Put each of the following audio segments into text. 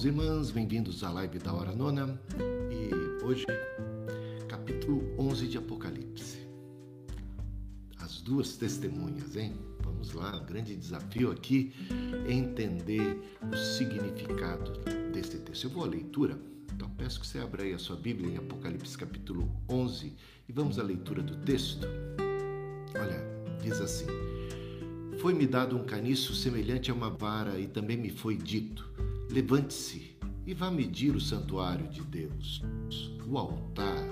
irmãos e irmãs, bem-vindos à live da Hora Nona e hoje, capítulo 11 de Apocalipse. As duas testemunhas, hein? Vamos lá, grande desafio aqui é entender o significado desse texto. Eu vou à leitura, então peço que você abra aí a sua Bíblia em Apocalipse capítulo 11 e vamos à leitura do texto. Olha, diz assim. Foi-me dado um caniço semelhante a uma vara, e também me foi dito: Levante-se e vá medir o santuário de Deus, o altar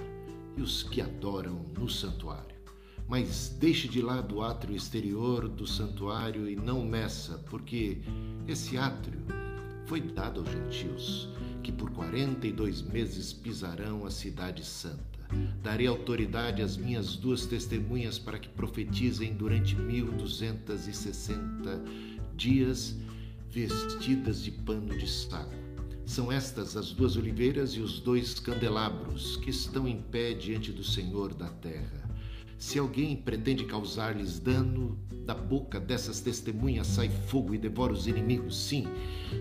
e os que adoram no santuário. Mas deixe de lado o átrio exterior do santuário e não meça, porque esse átrio foi dado aos gentios, que por quarenta e dois meses pisarão a cidade santa. Darei autoridade às minhas duas testemunhas para que profetizem durante mil duzentos e sessenta dias vestidas de pano de saco. São estas as duas oliveiras e os dois candelabros que estão em pé diante do Senhor da terra. Se alguém pretende causar-lhes dano, da boca dessas testemunhas sai fogo e devora os inimigos. Sim,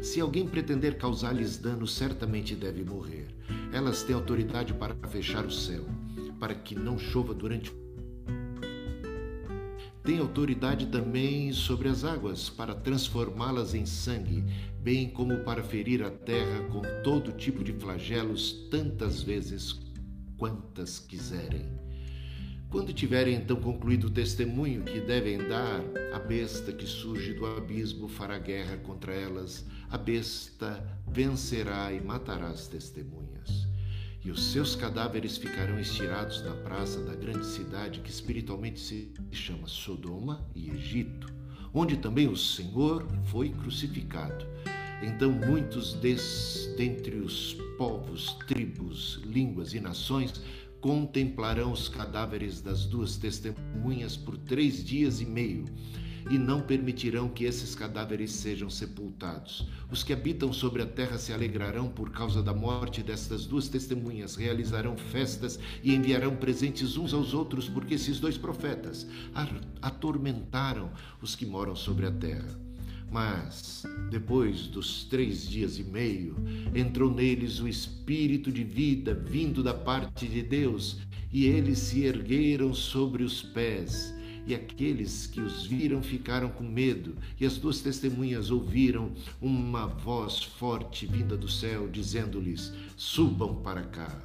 se alguém pretender causar-lhes dano, certamente deve morrer. Elas têm autoridade para fechar o céu, para que não chova durante tem autoridade também sobre as águas para transformá-las em sangue, bem como para ferir a terra com todo tipo de flagelos tantas vezes quantas quiserem. Quando tiverem então concluído o testemunho que devem dar, a besta que surge do abismo fará guerra contra elas, a besta vencerá e matará as testemunhas e os seus cadáveres ficarão estirados na praça da grande cidade que espiritualmente se chama Sodoma e Egito, onde também o Senhor foi crucificado. Então muitos des, dentre os povos, tribos, línguas e nações contemplarão os cadáveres das duas testemunhas por três dias e meio e não permitirão que esses cadáveres sejam sepultados. Os que habitam sobre a terra se alegrarão por causa da morte destas duas testemunhas, realizarão festas e enviarão presentes uns aos outros, porque esses dois profetas atormentaram os que moram sobre a terra. Mas, depois dos três dias e meio, entrou neles o espírito de vida vindo da parte de Deus, e eles se ergueram sobre os pés e aqueles que os viram ficaram com medo, e as duas testemunhas ouviram uma voz forte vinda do céu, dizendo-lhes: Subam para cá.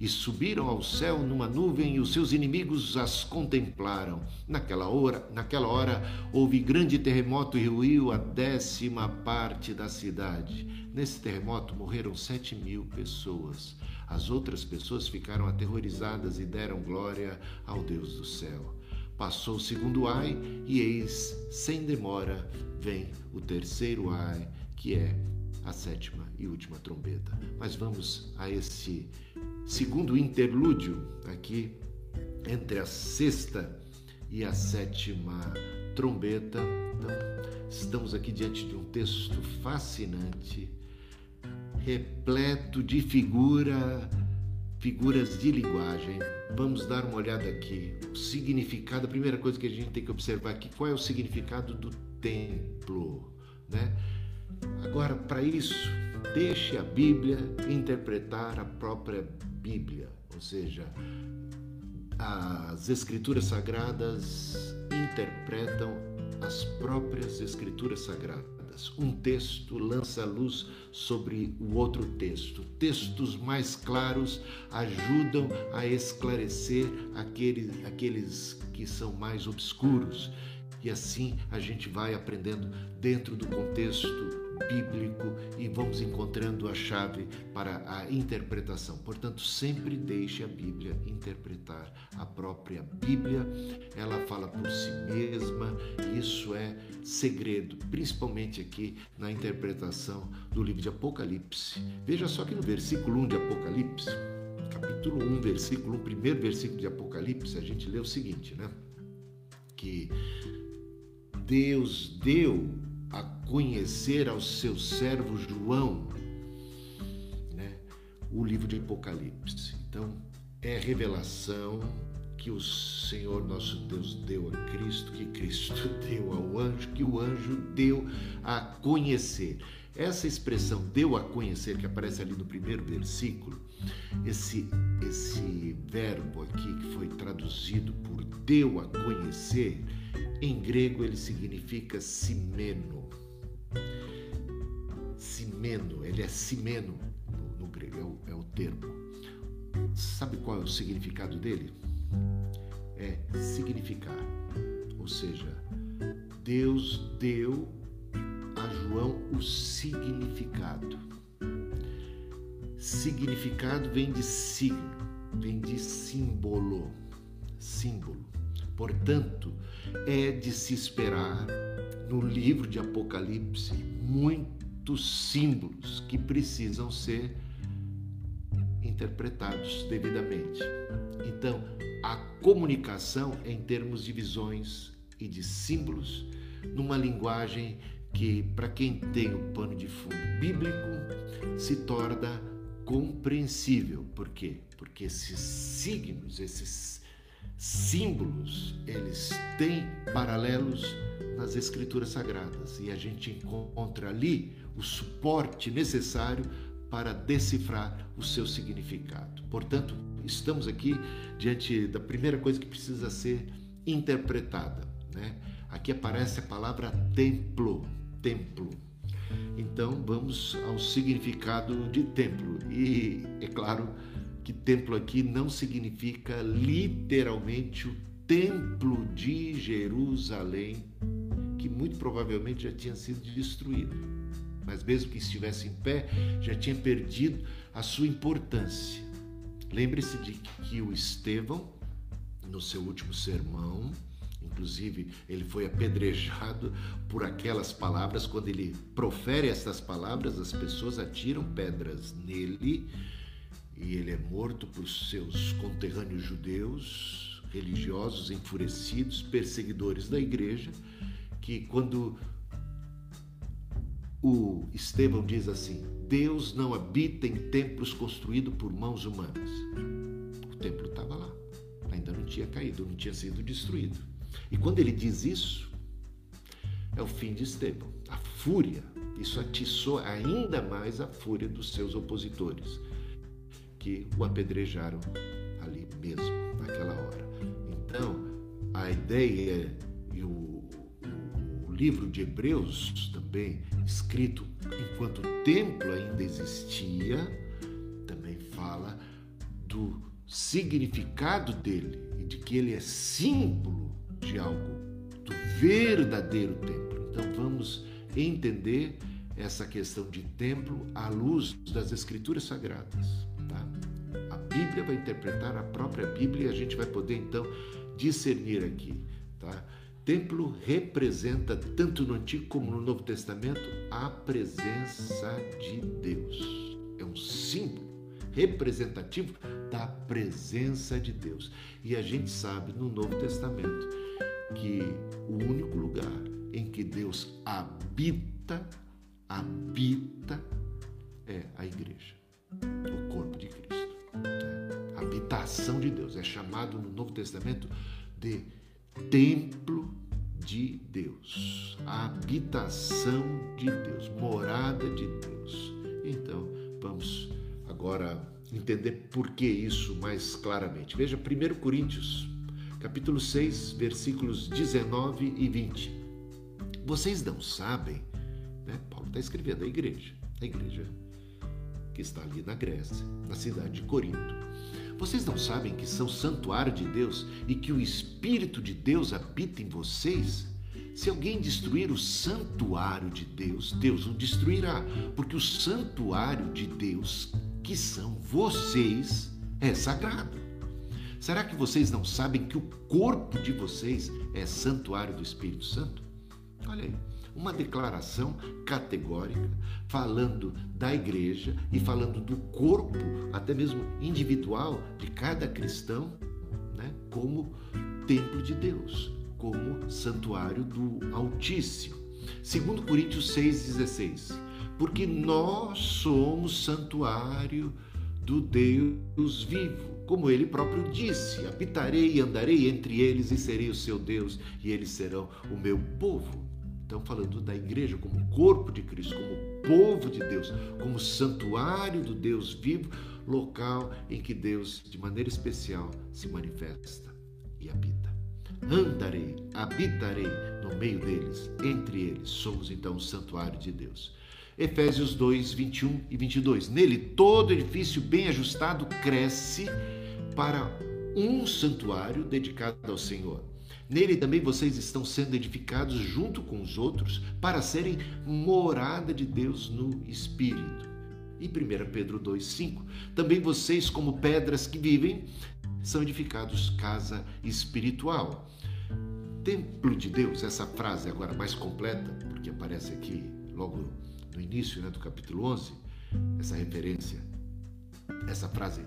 E subiram ao céu numa nuvem, e os seus inimigos as contemplaram. Naquela hora, naquela hora houve grande terremoto e ruiu a décima parte da cidade. Nesse terremoto morreram sete mil pessoas. As outras pessoas ficaram aterrorizadas e deram glória ao Deus do céu. Passou o segundo ai, e eis, sem demora, vem o terceiro ai, que é a sétima e última trombeta. Mas vamos a esse segundo interlúdio aqui entre a sexta e a sétima trombeta. Então, estamos aqui diante de um texto fascinante, repleto de figura figuras de linguagem. Vamos dar uma olhada aqui. O significado, a primeira coisa que a gente tem que observar aqui, qual é o significado do templo, né? Agora, para isso, deixe a Bíblia interpretar a própria Bíblia, ou seja, as escrituras sagradas interpretam as próprias escrituras sagradas. Um texto lança luz sobre o outro texto. Textos mais claros ajudam a esclarecer aqueles, aqueles que são mais obscuros. E assim a gente vai aprendendo dentro do contexto bíblico e vamos encontrando a chave para a interpretação. Portanto, sempre deixe a Bíblia interpretar a própria Bíblia. Ela fala por si mesma, isso é segredo, principalmente aqui na interpretação do livro de Apocalipse. Veja só que no versículo 1 de Apocalipse, capítulo 1, versículo 1, primeiro versículo de Apocalipse, a gente lê o seguinte, né? Que Deus deu a conhecer ao seu servo João né, o livro de Apocalipse. Então, é revelação que o Senhor nosso Deus deu a Cristo, que Cristo deu ao anjo, que o anjo deu a conhecer. essa expressão deu a conhecer, que aparece ali no primeiro versículo, esse, esse verbo aqui que foi traduzido por deu a conhecer, em grego ele significa simeno. Simeno, ele é simeno no, no grego, é o, é o termo. Sabe qual é o significado dele? É significar, ou seja, Deus deu a João o significado. Significado vem de signo, vem de símbolo, símbolo. Portanto, é de se esperar no livro de Apocalipse muitos símbolos que precisam ser interpretados devidamente. Então, a comunicação em termos de visões e de símbolos, numa linguagem que, para quem tem o pano de fundo bíblico, se torna compreensível. Por quê? Porque esses signos, esses símbolos, eles têm paralelos nas escrituras sagradas e a gente encontra ali o suporte necessário para decifrar o seu significado. Portanto, estamos aqui diante da primeira coisa que precisa ser interpretada. Né? Aqui aparece a palavra templo, templo. Então vamos ao significado de templo. E é claro que templo aqui não significa literalmente o templo de Jerusalém, que muito provavelmente já tinha sido destruído. Mas mesmo que estivesse em pé, já tinha perdido a sua importância. Lembre-se de que o Estevão, no seu último sermão, Inclusive, ele foi apedrejado por aquelas palavras. Quando ele profere essas palavras, as pessoas atiram pedras nele e ele é morto por seus conterrâneos judeus, religiosos enfurecidos, perseguidores da igreja, que quando o Estevão diz assim: Deus não habita em templos construídos por mãos humanas. O templo estava lá, ainda não tinha caído, não tinha sido destruído. E quando ele diz isso, é o fim de Estevão. A fúria, isso atiçou ainda mais a fúria dos seus opositores, que o apedrejaram ali mesmo, naquela hora. Então, a ideia e o, o, livro de Hebreus também, escrito enquanto o templo ainda existia, também fala do significado dele e de que ele é símbolo de algo, do verdadeiro templo. Então vamos entender essa questão de templo à luz das Escrituras Sagradas. Bíblia vai interpretar a própria Bíblia e a gente vai poder então discernir aqui. Tá? Templo representa, tanto no Antigo como no Novo Testamento, a presença de Deus. É um símbolo representativo da presença de Deus. E a gente sabe no Novo Testamento que o único lugar em que Deus habita, habita, é a igreja, o corpo de Cristo. Habitação de Deus é chamado no Novo Testamento de templo de Deus, a habitação de Deus, morada de Deus. Então, vamos agora entender por que isso mais claramente. Veja 1 Coríntios capítulo 6, versículos 19 e 20. Vocês não sabem, né? Paulo está escrevendo a igreja, a igreja que está ali na Grécia, na cidade de Corinto. Vocês não sabem que são santuário de Deus e que o Espírito de Deus habita em vocês? Se alguém destruir o santuário de Deus, Deus o destruirá, porque o santuário de Deus, que são vocês, é sagrado. Será que vocês não sabem que o corpo de vocês é santuário do Espírito Santo? Olha aí, uma declaração categórica falando da igreja e falando do corpo, até mesmo individual, de cada cristão, né, como templo de Deus, como santuário do Altíssimo. Segundo Coríntios 6,16, porque nós somos santuário do Deus vivo como ele próprio disse: habitarei e andarei entre eles e serei o seu Deus, e eles serão o meu povo. Então, falando da igreja como corpo de Cristo, como povo de Deus, como santuário do Deus vivo, local em que Deus, de maneira especial, se manifesta e habita. Andarei, habitarei no meio deles, entre eles. Somos então o santuário de Deus. Efésios 2, 21 e 22. Nele, todo edifício bem ajustado cresce para um santuário dedicado ao Senhor. Nele também vocês estão sendo edificados junto com os outros para serem morada de Deus no Espírito. E 1 Pedro 2,5. Também vocês, como pedras que vivem, são edificados casa espiritual. Templo de Deus, essa frase agora mais completa, porque aparece aqui logo no início né, do capítulo 11, essa referência, essa frase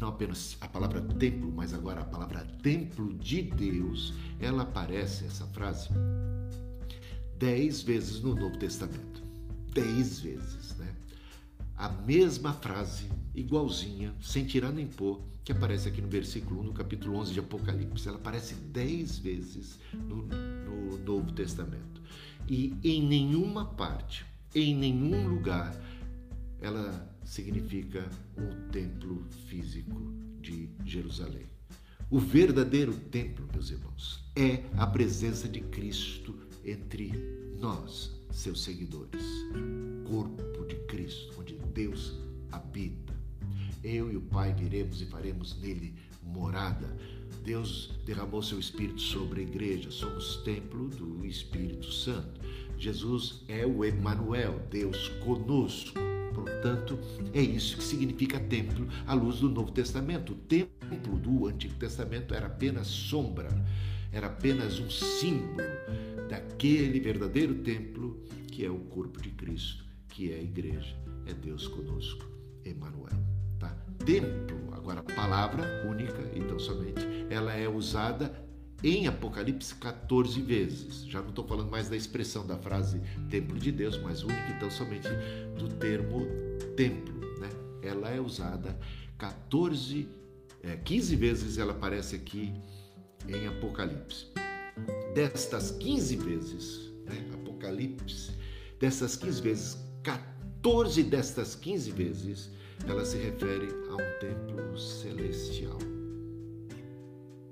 não apenas a palavra templo, mas agora a palavra templo de Deus, ela aparece, essa frase, dez vezes no Novo Testamento. Dez vezes, né? A mesma frase, igualzinha, sem tirar nem pôr, que aparece aqui no versículo 1, no capítulo 11 de Apocalipse. Ela aparece dez vezes no, no Novo Testamento. E em nenhuma parte, em nenhum lugar, ela significa o templo físico de Jerusalém. O verdadeiro templo, meus irmãos, é a presença de Cristo entre nós, seus seguidores. Corpo de Cristo, onde Deus habita. Eu e o Pai viremos e faremos nele morada. Deus derramou seu Espírito sobre a igreja, somos templo do Espírito Santo. Jesus é o Emanuel, Deus conosco. Portanto, é isso que significa templo à luz do Novo Testamento. O templo do Antigo Testamento era apenas sombra, era apenas um símbolo daquele verdadeiro templo que é o corpo de Cristo, que é a igreja, é Deus conosco, Emmanuel. Tá? Templo, agora palavra única, então somente, ela é usada em Apocalipse 14 vezes. Já não estou falando mais da expressão da frase templo de Deus, mas única então somente do termo templo. Né? Ela é usada 14, é, 15 vezes ela aparece aqui em Apocalipse. Destas 15 vezes, né? Apocalipse, dessas 15 vezes, 14 destas 15 vezes, ela se refere a um templo celestial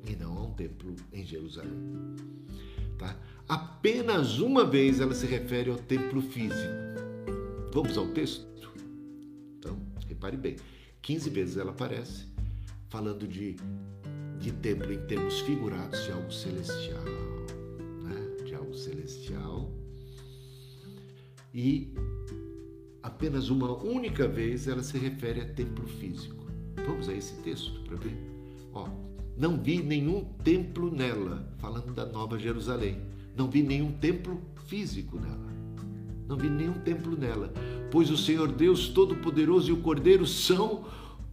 e não a um templo em Jerusalém. Tá? Apenas uma vez ela se refere ao templo físico. Vamos ao texto? Então, repare bem: 15 vezes ela aparece falando de, de templo em termos figurados de algo celestial, né? de algo celestial. E apenas uma única vez ela se refere a templo físico. Vamos a esse texto para ver? Ó, não vi nenhum templo nela, falando da Nova Jerusalém. Não vi nenhum templo físico nela. Não vi nenhum templo nela, pois o Senhor Deus Todo-Poderoso e o Cordeiro são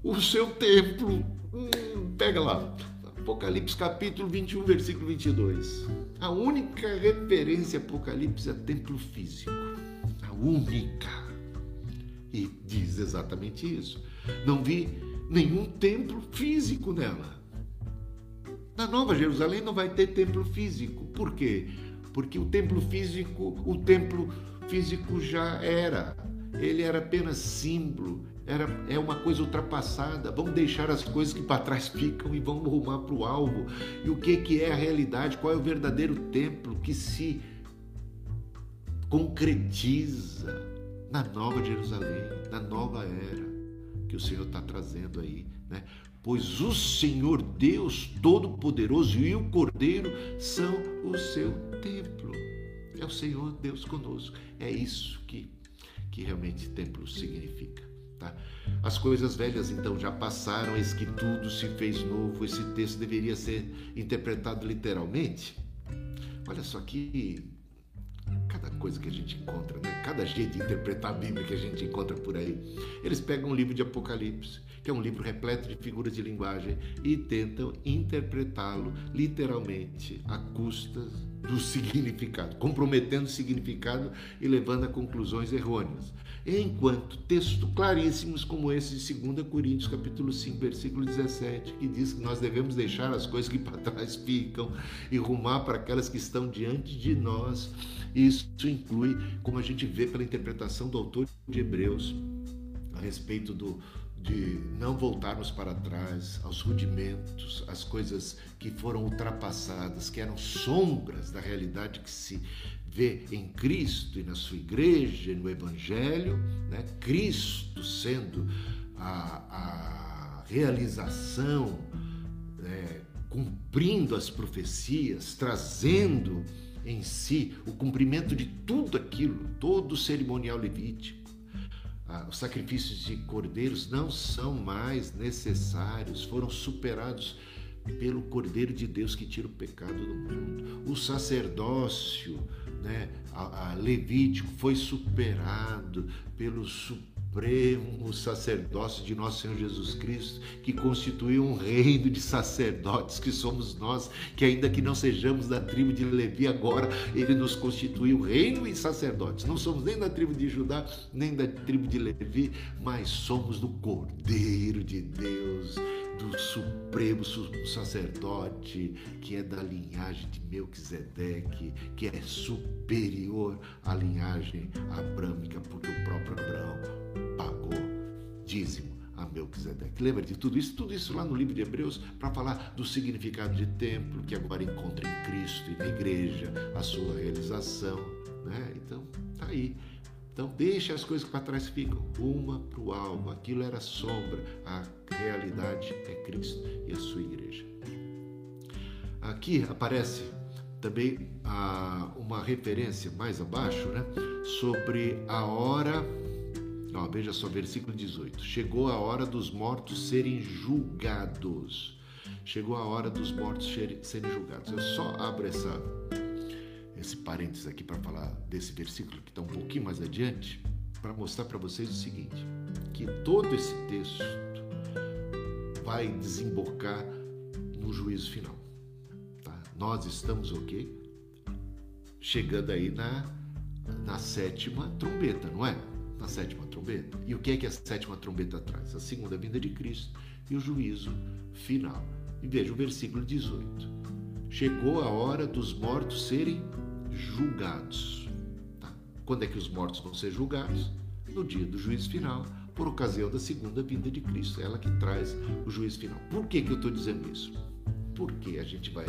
o seu templo. Hum, pega lá. Apocalipse capítulo 21, versículo 22. A única referência a Apocalipse é templo físico. A única. E diz exatamente isso. Não vi nenhum templo físico nela. Na Nova Jerusalém não vai ter templo físico. Por quê? Porque o templo físico, o templo físico já era. Ele era apenas símbolo, era, é uma coisa ultrapassada. Vamos deixar as coisas que para trás ficam e vamos rumar para o alvo. E o que, que é a realidade? Qual é o verdadeiro templo que se concretiza na Nova Jerusalém, na nova era que o Senhor está trazendo aí, né? Pois o Senhor Deus Todo-Poderoso e o Cordeiro são o seu templo. É o Senhor Deus conosco. É isso que, que realmente templo significa. Tá? As coisas velhas então já passaram, eis que tudo se fez novo. Esse texto deveria ser interpretado literalmente. Olha só que cada coisa que a gente encontra, né? cada jeito de interpretar a Bíblia que a gente encontra por aí. Eles pegam um livro de Apocalipse que é um livro repleto de figuras de linguagem, e tentam interpretá-lo literalmente à custa do significado, comprometendo o significado e levando a conclusões errôneas. Enquanto textos claríssimos como esse de 2 Coríntios, capítulo 5, versículo 17, que diz que nós devemos deixar as coisas que para trás ficam e rumar para aquelas que estão diante de nós. Isso inclui, como a gente vê pela interpretação do autor de Hebreus, a respeito do, de não voltarmos para trás aos rudimentos, às coisas que foram ultrapassadas, que eram sombras da realidade que se vê em Cristo e na sua igreja e no Evangelho, né? Cristo sendo a, a realização, né? cumprindo as profecias, trazendo em si o cumprimento de tudo aquilo, todo o cerimonial levítico ah, os sacrifícios de cordeiros não são mais necessários, foram superados pelo Cordeiro de Deus que tira o pecado do mundo. O sacerdócio né, a, a Levítico foi superado pelo supremo sacerdócio de nosso Senhor Jesus Cristo, que constitui um reino de sacerdotes que somos nós, que ainda que não sejamos da tribo de Levi agora, ele nos constitui um reino e sacerdotes. Não somos nem da tribo de Judá, nem da tribo de Levi, mas somos do Cordeiro de Deus do supremo sacerdote, que é da linhagem de Melquisedeque, que é superior à linhagem abrâmica, porque o próprio Abraão pagou dízimo a Melquisedeque. Lembra de tudo isso? Tudo isso lá no livro de Hebreus para falar do significado de templo, que agora encontra em Cristo e na igreja a sua realização. Né? Então, tá aí. Então, deixe as coisas que para trás ficam, uma para o alvo. Aquilo era sombra, a realidade é Cristo e a sua igreja. Aqui aparece também ah, uma referência mais abaixo né, sobre a hora. Ó, veja só, versículo 18. Chegou a hora dos mortos serem julgados. Chegou a hora dos mortos serem julgados. Eu só abro essa esse parênteses aqui para falar desse versículo que está um pouquinho mais adiante, para mostrar para vocês o seguinte: que todo esse texto vai desembocar no juízo final. Tá? Nós estamos o quê? Chegando aí na, na sétima trombeta, não é? Na sétima trombeta. E o que é que a sétima trombeta traz? A segunda vinda de Cristo e o juízo final. E veja o versículo 18. Chegou a hora dos mortos serem julgados. Tá? Quando é que os mortos vão ser julgados? No dia do juízo final, por ocasião da segunda vinda de Cristo. Ela que traz o juízo final. Por que, que eu estou dizendo isso? Porque a gente vai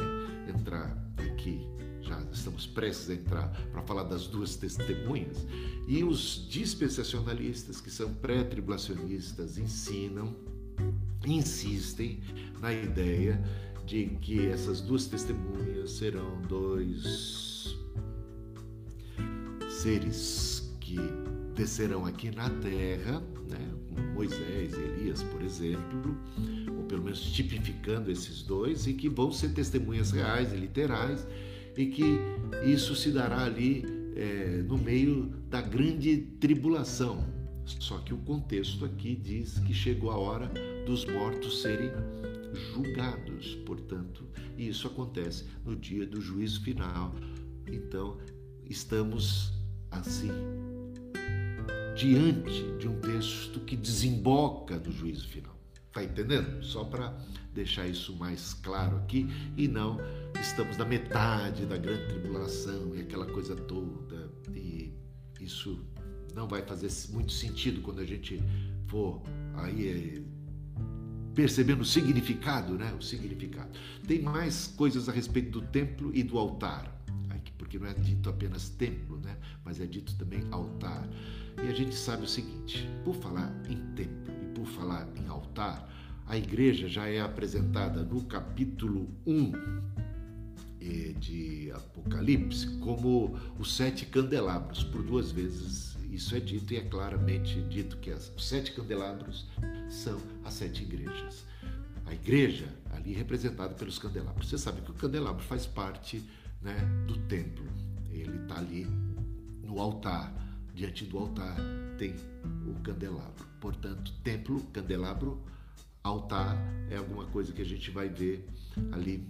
entrar aqui, já estamos prestes a entrar para falar das duas testemunhas, e os dispensacionalistas, que são pré-tribulacionistas, ensinam, insistem na ideia de que essas duas testemunhas serão dois seres que descerão aqui na terra, né, como Moisés e Elias, por exemplo, ou pelo menos tipificando esses dois, e que vão ser testemunhas reais e literais, e que isso se dará ali é, no meio da grande tribulação. Só que o contexto aqui diz que chegou a hora dos mortos serem julgados, portanto, isso acontece no dia do juízo final. Então, estamos assim, diante de um texto que desemboca no juízo final. Está entendendo? Só para deixar isso mais claro aqui e não estamos na metade da grande tribulação e aquela coisa toda e isso não vai fazer muito sentido quando a gente for aí é, percebendo o significado, né? O significado. Tem mais coisas a respeito do templo e do altar porque não é dito apenas templo, né? mas é dito também altar. E a gente sabe o seguinte: por falar em templo e por falar em altar, a igreja já é apresentada no capítulo 1 eh, de Apocalipse como os sete candelabros. Por duas vezes isso é dito e é claramente dito que os sete candelabros são as sete igrejas. A igreja ali representada pelos candelabros. Você sabe que o candelabro faz parte né, do templo. Ele está ali no altar. Diante do altar tem o candelabro. Portanto, templo, candelabro, altar é alguma coisa que a gente vai ver ali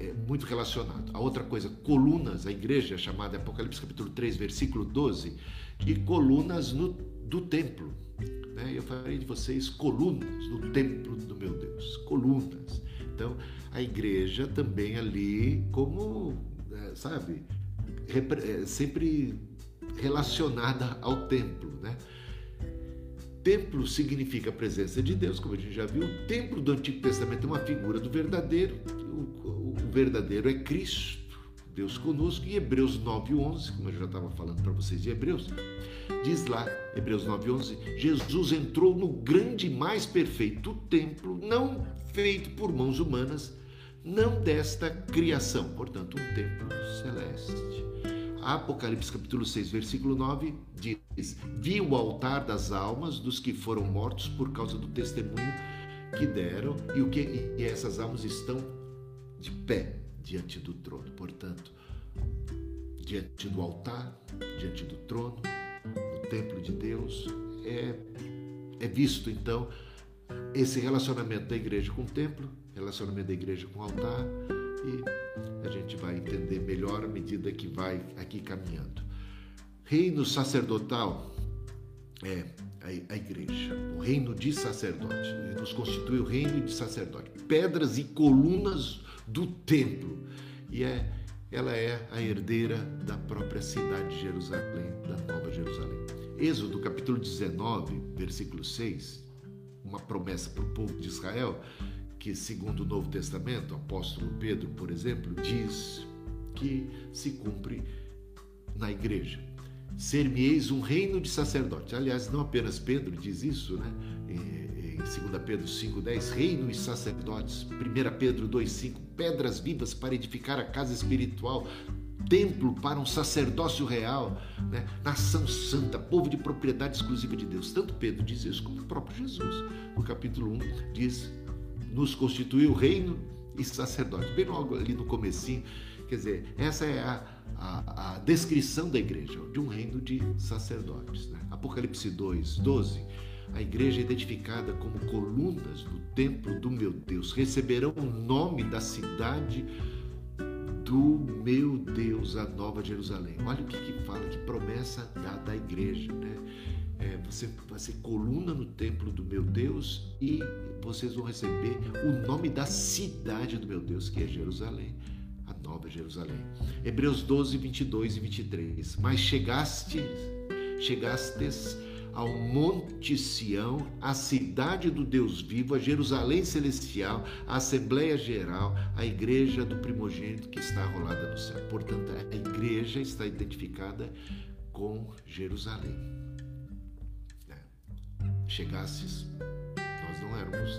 é muito relacionado. A outra coisa, colunas, a igreja é chamada Apocalipse capítulo 3, versículo 12, de colunas no, do templo. Né? Eu falei de vocês colunas no templo do meu Deus, colunas. Então, a igreja também ali, como, é, sabe, é, sempre relacionada ao templo, né? Templo significa a presença de Deus, como a gente já viu. O templo do Antigo Testamento é uma figura do verdadeiro. O, o verdadeiro é Cristo, Deus conosco. E Hebreus 9:11, como eu já estava falando para vocês de Hebreus, diz lá, Hebreus 9:11, Jesus entrou no grande e mais perfeito templo, não feito por mãos humanas, não desta criação, portanto, um templo celeste. Apocalipse capítulo 6, versículo 9 diz: Vi o altar das almas dos que foram mortos por causa do testemunho que deram e o que e essas almas estão de pé diante do trono. Portanto, diante do altar, diante do trono, no templo de Deus, é, é visto então esse relacionamento da igreja com o templo, relacionamento da igreja com o altar e a gente vai entender melhor à medida que vai aqui caminhando. Reino sacerdotal é a, igreja, o reino de sacerdote. Ele nos constitui o reino de sacerdote. Pedras e colunas do templo. E é, ela é a herdeira da própria cidade de Jerusalém, da Nova Jerusalém. Êxodo capítulo 19, versículo 6, uma promessa para o povo de Israel que, segundo o Novo Testamento, o apóstolo Pedro, por exemplo, diz que se cumpre na igreja. Ser-me-eis um reino de sacerdotes. Aliás, não apenas Pedro diz isso, né? Em 2 Pedro 5,10, reino e sacerdotes. 1 Pedro 2,5, pedras vivas para edificar a casa espiritual, templo para um sacerdócio real, né? nação santa, povo de propriedade exclusiva de Deus. Tanto Pedro diz isso como o próprio Jesus. No capítulo 1 diz nos constituiu reino e sacerdote. Bem logo ali no comecinho, quer dizer, essa é a, a, a descrição da igreja, de um reino de sacerdotes. Né? Apocalipse 2, 12. A igreja é identificada como colunas do templo do meu Deus. Receberão o nome da cidade do meu Deus, a Nova Jerusalém. Olha o que, que fala, que promessa dada à igreja, né? É, você vai ser coluna no templo do meu Deus e vocês vão receber o nome da cidade do meu Deus, que é Jerusalém, a nova Jerusalém. Hebreus 12, 22 e 23. Mas chegastes, chegastes ao Monte Sião, a cidade do Deus vivo, a Jerusalém celestial, a Assembleia Geral, a igreja do primogênito que está arrolada no céu. Portanto, a igreja está identificada com Jerusalém chegasses, nós não éramos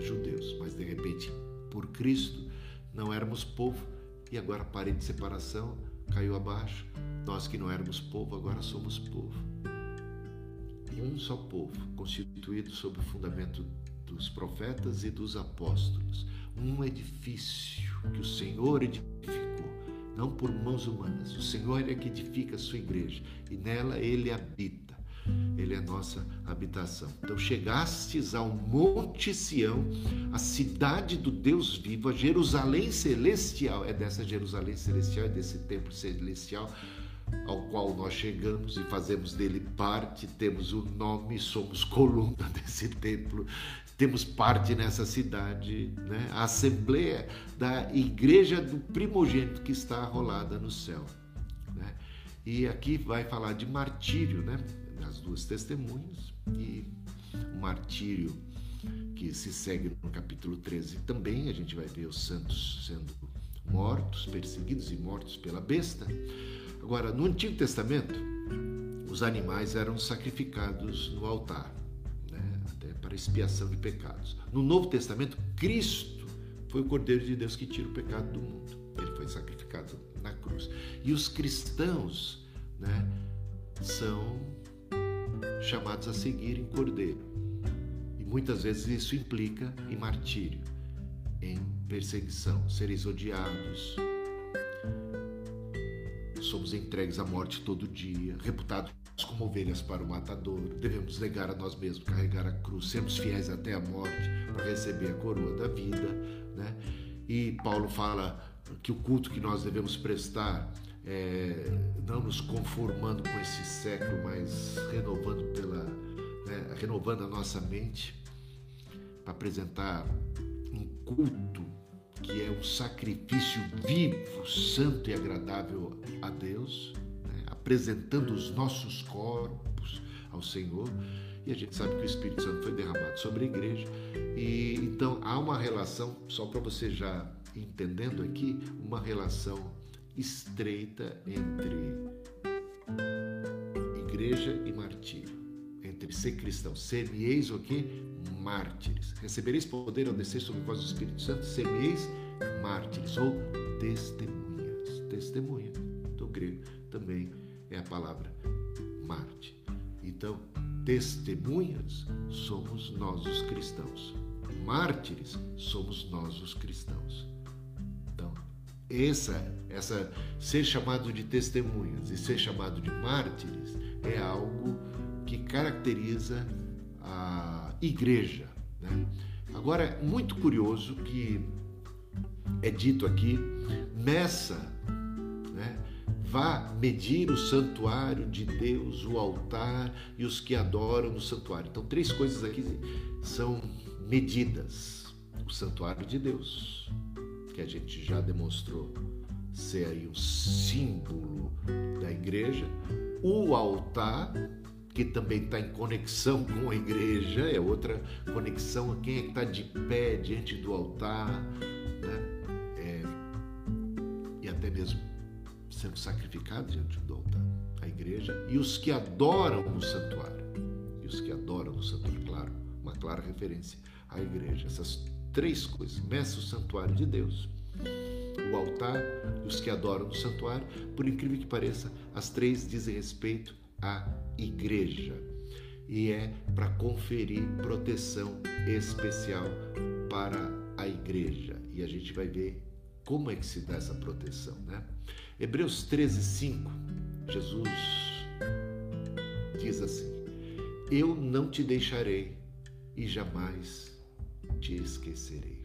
judeus, mas de repente, por Cristo, não éramos povo e agora a parede de separação caiu abaixo. Nós que não éramos povo, agora somos povo. Um só povo, constituído sob o fundamento dos profetas e dos apóstolos. Um edifício que o Senhor edificou, não por mãos humanas. O Senhor é que edifica a sua igreja e nela ele habita. Ele é nossa habitação. Então chegastes ao Monte Sião, a cidade do Deus vivo, a Jerusalém celestial. É dessa Jerusalém celestial, é desse templo celestial ao qual nós chegamos e fazemos dele parte, temos o nome, somos coluna desse templo, temos parte nessa cidade, né? a assembleia da igreja do primogênito que está arrolada no céu. Né? E aqui vai falar de martírio, né? as duas testemunhas e o martírio que se segue no capítulo 13 também, a gente vai ver os santos sendo mortos, perseguidos e mortos pela besta. Agora, no Antigo Testamento, os animais eram sacrificados no altar, né? até para expiação de pecados. No Novo Testamento, Cristo foi o Cordeiro de Deus que tira o pecado do mundo. Ele foi sacrificado na cruz. E os cristãos né, são chamados a seguir em cordeiro. E muitas vezes isso implica em martírio, em perseguição, seres odiados. Somos entregues à morte todo dia, reputados como ovelhas para o matador. Devemos negar a nós mesmos, carregar a cruz, sermos fiéis até a morte para receber a coroa da vida, né? E Paulo fala que o culto que nós devemos prestar é, não nos conformando com esse século, mas renovando pela né, renovando a nossa mente para apresentar um culto que é um sacrifício vivo, santo e agradável a Deus, né, apresentando os nossos corpos ao Senhor. E a gente sabe que o Espírito Santo foi derramado sobre a igreja. E então há uma relação, só para você já entendendo aqui, uma relação estreita entre igreja e martírio, entre ser cristão. Ser-me-eis o quê? Mártires. Recebereis poder ao descer sobre vós o Espírito Santo, ser-me-eis mártires ou testemunhas. Testemunha, do grego, também é a palavra mártir. Então, testemunhas somos nós os cristãos. Mártires somos nós os cristãos. Então, essa, essa ser chamado de testemunhas e ser chamado de mártires é algo que caracteriza a igreja. Né? Agora, é muito curioso que é dito aqui, nessa Vá medir o santuário de Deus, o altar e os que adoram no santuário. Então, três coisas aqui são medidas. O santuário de Deus, que a gente já demonstrou ser aí um símbolo da igreja. O altar, que também está em conexão com a igreja, é outra conexão. Quem é que está de pé diante do altar, né? É, e até mesmo sendo sacrificado diante do altar, a igreja, e os que adoram no santuário. E os que adoram no santuário, claro, uma clara referência à igreja. Essas três coisas: meça o santuário de Deus, o altar e os que adoram no santuário. Por incrível que pareça, as três dizem respeito à igreja. E é para conferir proteção especial para a igreja. E a gente vai ver como é que se dá essa proteção, né? Hebreus 13, 5, Jesus diz assim: Eu não te deixarei e jamais te esquecerei.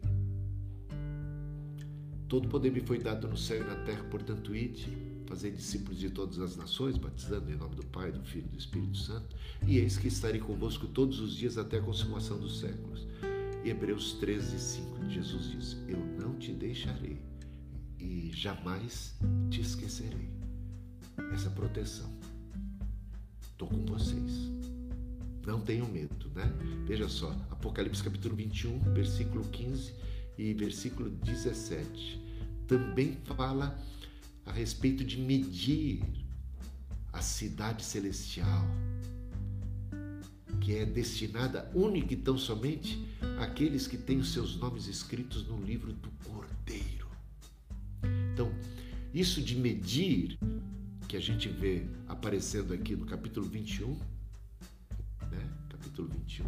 Todo poder me foi dado no céu e na terra, portanto, ide, fazer discípulos de todas as nações, batizando em nome do Pai, do Filho e do Espírito Santo, e eis que estarei convosco todos os dias até a consumação dos séculos. E Hebreus 13, 5, Jesus diz: Eu não te deixarei e jamais te esquecerei. Essa proteção. Estou com vocês. Não tenham medo, né? Veja só, Apocalipse capítulo 21, versículo 15 e versículo 17. Também fala a respeito de medir a cidade celestial, que é destinada única e tão somente àqueles que têm os seus nomes escritos no livro do Cordeiro. Então, isso de medir, que a gente vê aparecendo aqui no capítulo 21, né? Capítulo 21,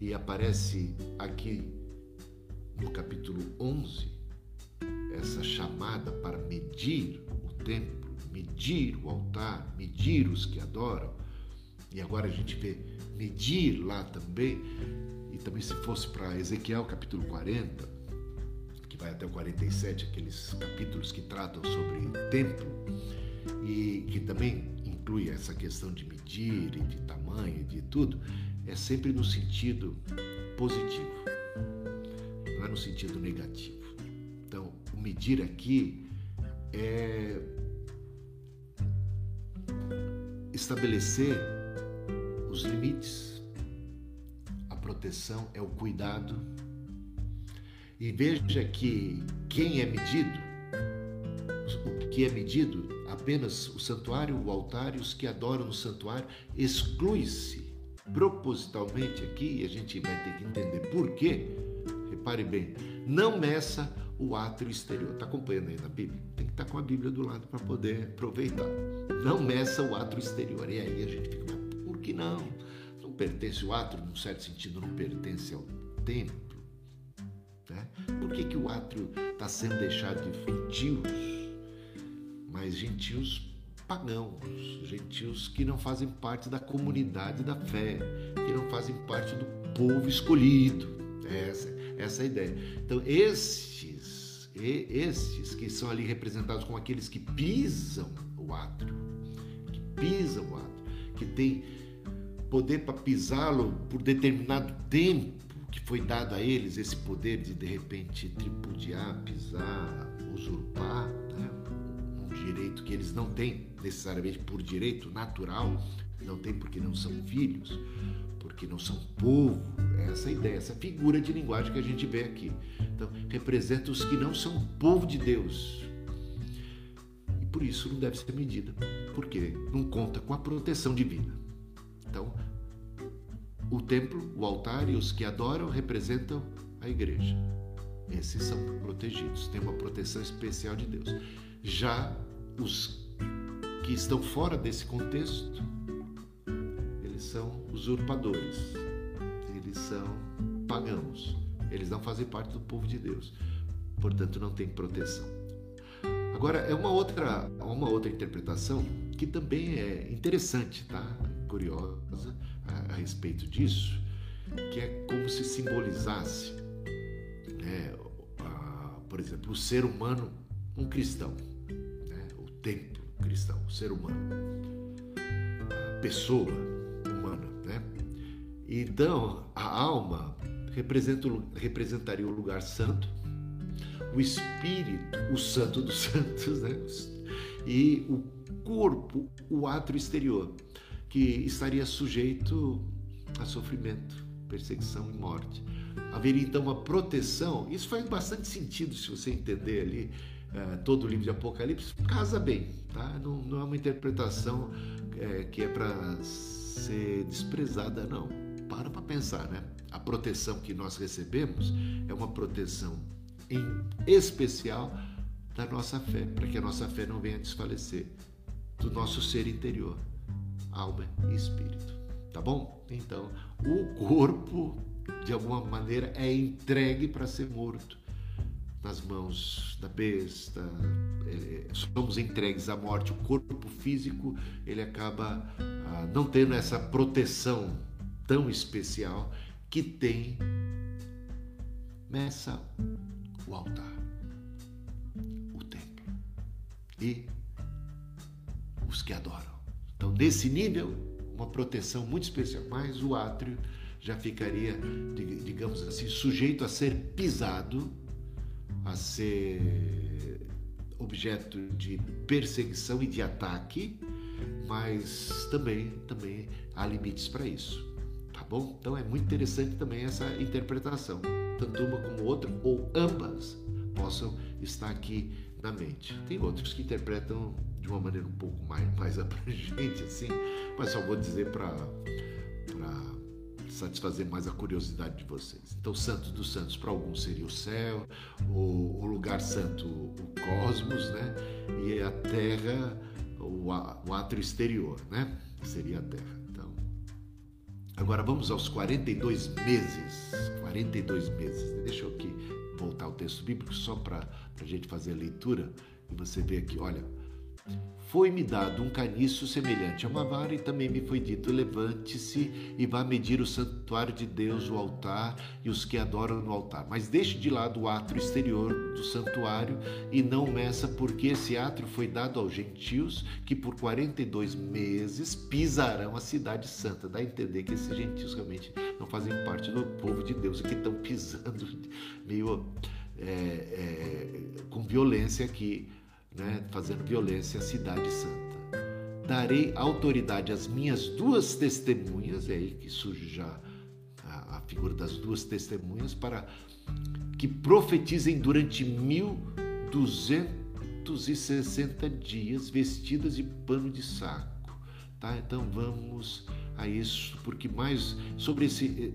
e aparece aqui no capítulo 11, essa chamada para medir o templo, medir o altar, medir os que adoram. E agora a gente vê medir lá também, e também se fosse para Ezequiel capítulo 40, vai até o 47, aqueles capítulos que tratam sobre templo e que também inclui essa questão de medir e de tamanho e de tudo, é sempre no sentido positivo, não é no sentido negativo. Então, o medir aqui é estabelecer os limites. A proteção é o cuidado e veja que quem é medido, o que é medido, apenas o santuário, o altar e os que adoram no santuário, exclui-se propositalmente aqui, e a gente vai ter que entender por quê. Repare bem, não meça o átrio exterior. Está acompanhando aí na Bíblia? Tem que estar tá com a Bíblia do lado para poder aproveitar. Não meça o átrio exterior. E aí a gente fica, mas por que não? Não pertence o átrio, num certo sentido, não pertence ao templo né? Por que, que o átrio está sendo deixado de gentios? Mas gentios pagãos, gentios que não fazem parte da comunidade da fé, que não fazem parte do povo escolhido. Essa, essa é a ideia. Então, estes E estes que são ali representados como aqueles que pisam o átrio, que pisam o átrio, que tem poder para pisá-lo por determinado tempo que foi dado a eles, esse poder de de repente tripudiar, pisar, usurpar, né? um direito que eles não têm necessariamente por direito natural, não tem porque não são filhos, porque não são povo. É essa ideia, essa figura de linguagem que a gente vê aqui. Então, representa os que não são povo de Deus. E por isso não deve ser medida, porque não conta com a proteção divina. Então, o templo, o altar e os que adoram representam a igreja. Esses são protegidos, têm uma proteção especial de Deus. Já os que estão fora desse contexto, são usurpadores, eles são pagãos, eles não fazem parte do povo de Deus, portanto não têm proteção. Agora é uma outra, uma outra interpretação que também é interessante, tá? Curiosa a, a respeito disso, que é como se simbolizasse, né, a, por exemplo, o ser humano, um cristão, né, o templo cristão, o ser humano, a pessoa? Então, a alma representa, representaria o lugar santo, o espírito, o santo dos santos, né? E o corpo, o átrio exterior, que estaria sujeito a sofrimento, perseguição e morte. Haveria então uma proteção, isso faz bastante sentido se você entender ali é, todo o livro de Apocalipse, casa bem, tá? não, não é uma interpretação é, que é para ser desprezada, não. Para para pensar, né? A proteção que nós recebemos é uma proteção em especial da nossa fé, para que a nossa fé não venha desfalecer, do nosso ser interior alma e espírito. Tá bom? Então, o corpo, de alguma maneira, é entregue para ser morto nas mãos da besta, é, somos entregues à morte. O corpo físico ele acaba ah, não tendo essa proteção tão especial que tem nessa o altar, o templo e os que adoram. Então, nesse nível, uma proteção muito especial, mas o átrio já ficaria, digamos assim, sujeito a ser pisado, a ser objeto de perseguição e de ataque, mas também, também há limites para isso, bom? Então é muito interessante também essa interpretação, tanto uma como outra, ou ambas possam estar aqui na mente. Tem outros que interpretam de uma maneira um pouco mais, mais abrangente, assim, mas só vou dizer para satisfazer mais a curiosidade de vocês. Então, Santo dos Santos para alguns seria o céu, o, o, lugar santo, o cosmos, né? E a terra, o, o átrio exterior, né? Seria a terra. Agora vamos aos 42 meses. 42 meses. Deixa eu aqui voltar ao texto bíblico só para a gente fazer a leitura e você vê aqui, olha foi-me dado um caniço semelhante a uma vara, e também me foi dito: levante-se e vá medir o santuário de Deus, o altar e os que adoram no altar. Mas deixe de lado o átrio exterior do santuário e não meça, porque esse átrio foi dado aos gentios, que por 42 meses pisarão a cidade santa. Dá a entender que esses gentios realmente não fazem parte do povo de Deus e que estão pisando meio é, é, com violência aqui né, fazendo violência à cidade santa. Darei autoridade às minhas duas testemunhas, é aí que surge já a, a figura das duas testemunhas, para que profetizem durante 1260 dias, vestidas de pano de saco. Tá? Então vamos a isso, porque mais sobre esse,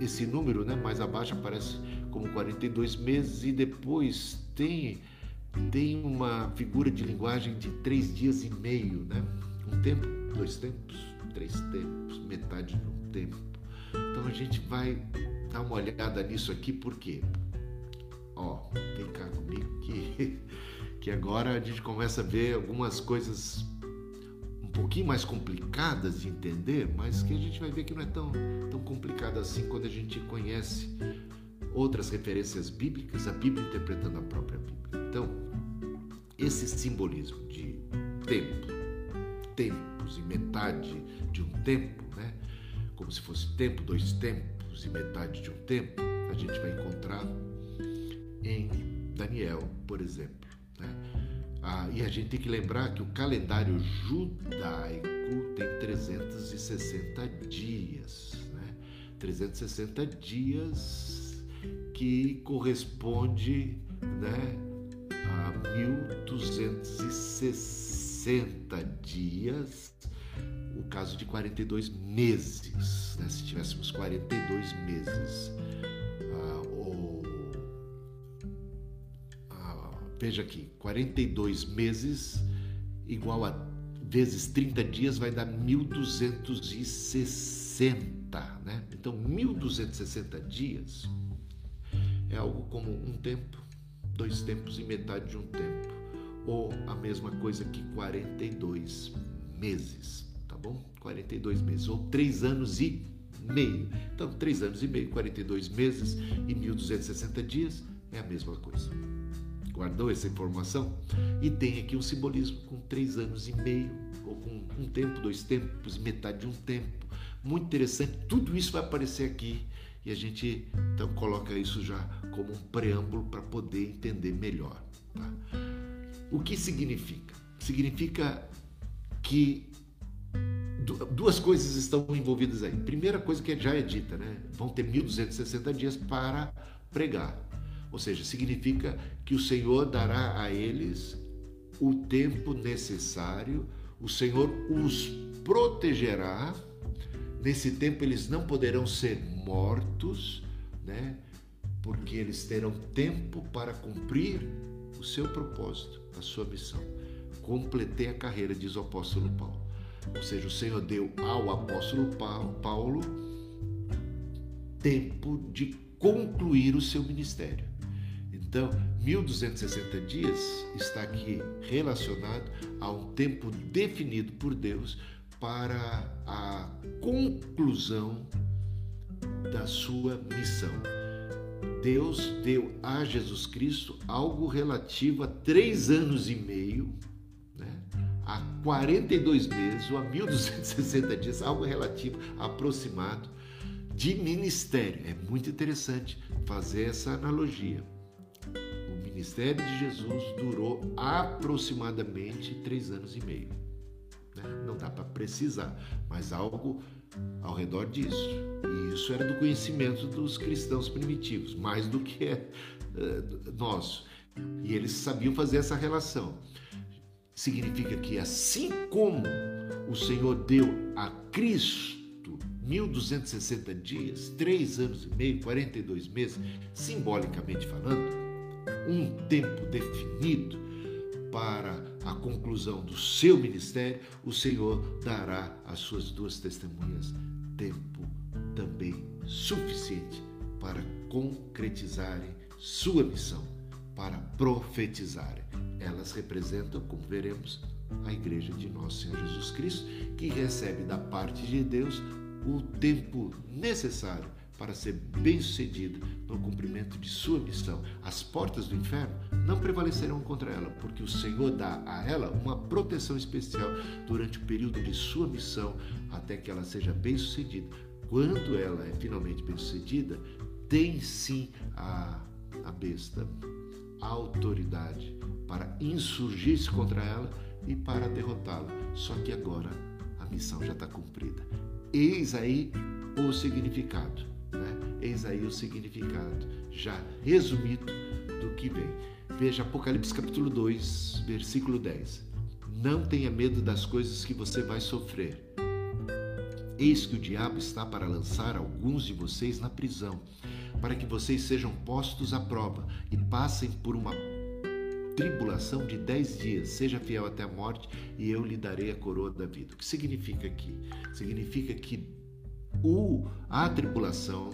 esse número, né, mais abaixo aparece como 42 meses e depois tem tem uma figura de linguagem de três dias e meio, né? Um tempo, dois tempos, três tempos, metade de um tempo. Então a gente vai dar uma olhada nisso aqui, por quê? Ó, vem cá comigo que, que agora a gente começa a ver algumas coisas um pouquinho mais complicadas de entender, mas que a gente vai ver que não é tão, tão complicado assim quando a gente conhece outras referências bíblicas, a Bíblia interpretando a própria Bíblia. Então, esse simbolismo de tempo, tempos e metade de um tempo, né? como se fosse tempo, dois tempos e metade de um tempo, a gente vai encontrar em Daniel, por exemplo. Né? Ah, e a gente tem que lembrar que o calendário judaico tem 360 dias. Né? 360 dias que corresponde né, a 1260 dias, o caso de 42 meses, né? se tivéssemos 42 meses. Veja aqui, 42 meses igual a vezes 30 dias vai dar 1260, né? Então, 1260 dias é algo como um tempo, dois tempos e metade de um tempo, ou a mesma coisa que 42 meses, tá bom? 42 meses, ou três anos e meio. Então, três anos e meio, 42 meses e 1260 dias é a mesma coisa guardou essa informação? E tem aqui um simbolismo com três anos e meio, ou com um tempo, dois tempos, metade de um tempo. Muito interessante, tudo isso vai aparecer aqui e a gente então coloca isso já como um preâmbulo para poder entender melhor. Tá? O que significa? Significa que duas coisas estão envolvidas aí. Primeira coisa que já é dita, né? Vão ter 1260 dias para pregar. Ou seja, significa que o Senhor dará a eles o tempo necessário, o Senhor os protegerá. Nesse tempo eles não poderão ser mortos, né? Porque eles terão tempo para cumprir o seu propósito, a sua missão. Completei a carreira, diz o apóstolo Paulo. Ou seja, o Senhor deu ao apóstolo Paulo tempo de concluir o seu ministério. Então, 1260 dias está aqui relacionado a um tempo definido por Deus para a conclusão da sua missão. Deus deu a Jesus Cristo algo relativo a três anos e meio, né? a 42 meses ou a 1260 dias, algo relativo, aproximado de ministério. É muito interessante fazer essa analogia ministério de Jesus durou aproximadamente três anos e meio. Né? Não dá para precisar, mas algo ao redor disso. Isso era do conhecimento dos cristãos primitivos, mais do que é nosso. E eles sabiam fazer essa relação. Significa que assim como o Senhor deu a Cristo 1260 dias, 3 anos e meio, 42 meses, simbolicamente falando, um tempo definido para a conclusão do seu ministério, o Senhor dará às suas duas testemunhas tempo também suficiente para concretizarem sua missão, para profetizarem. Elas representam, como veremos, a igreja de nosso Senhor Jesus Cristo, que recebe da parte de Deus o tempo necessário para ser bem-sucedida no cumprimento de sua missão. As portas do inferno não prevalecerão contra ela, porque o Senhor dá a ela uma proteção especial durante o período de sua missão, até que ela seja bem-sucedida. Quando ela é finalmente bem-sucedida, tem sim a, a besta a autoridade para insurgir-se contra ela e para derrotá-la. Só que agora a missão já está cumprida. Eis aí o significado. Né? Eis aí o significado, já resumido, do que vem. Veja Apocalipse capítulo 2, versículo 10. Não tenha medo das coisas que você vai sofrer. Eis que o diabo está para lançar alguns de vocês na prisão, para que vocês sejam postos à prova e passem por uma tribulação de dez dias. Seja fiel até a morte e eu lhe darei a coroa da vida. O que significa aqui? Significa que o, a tribulação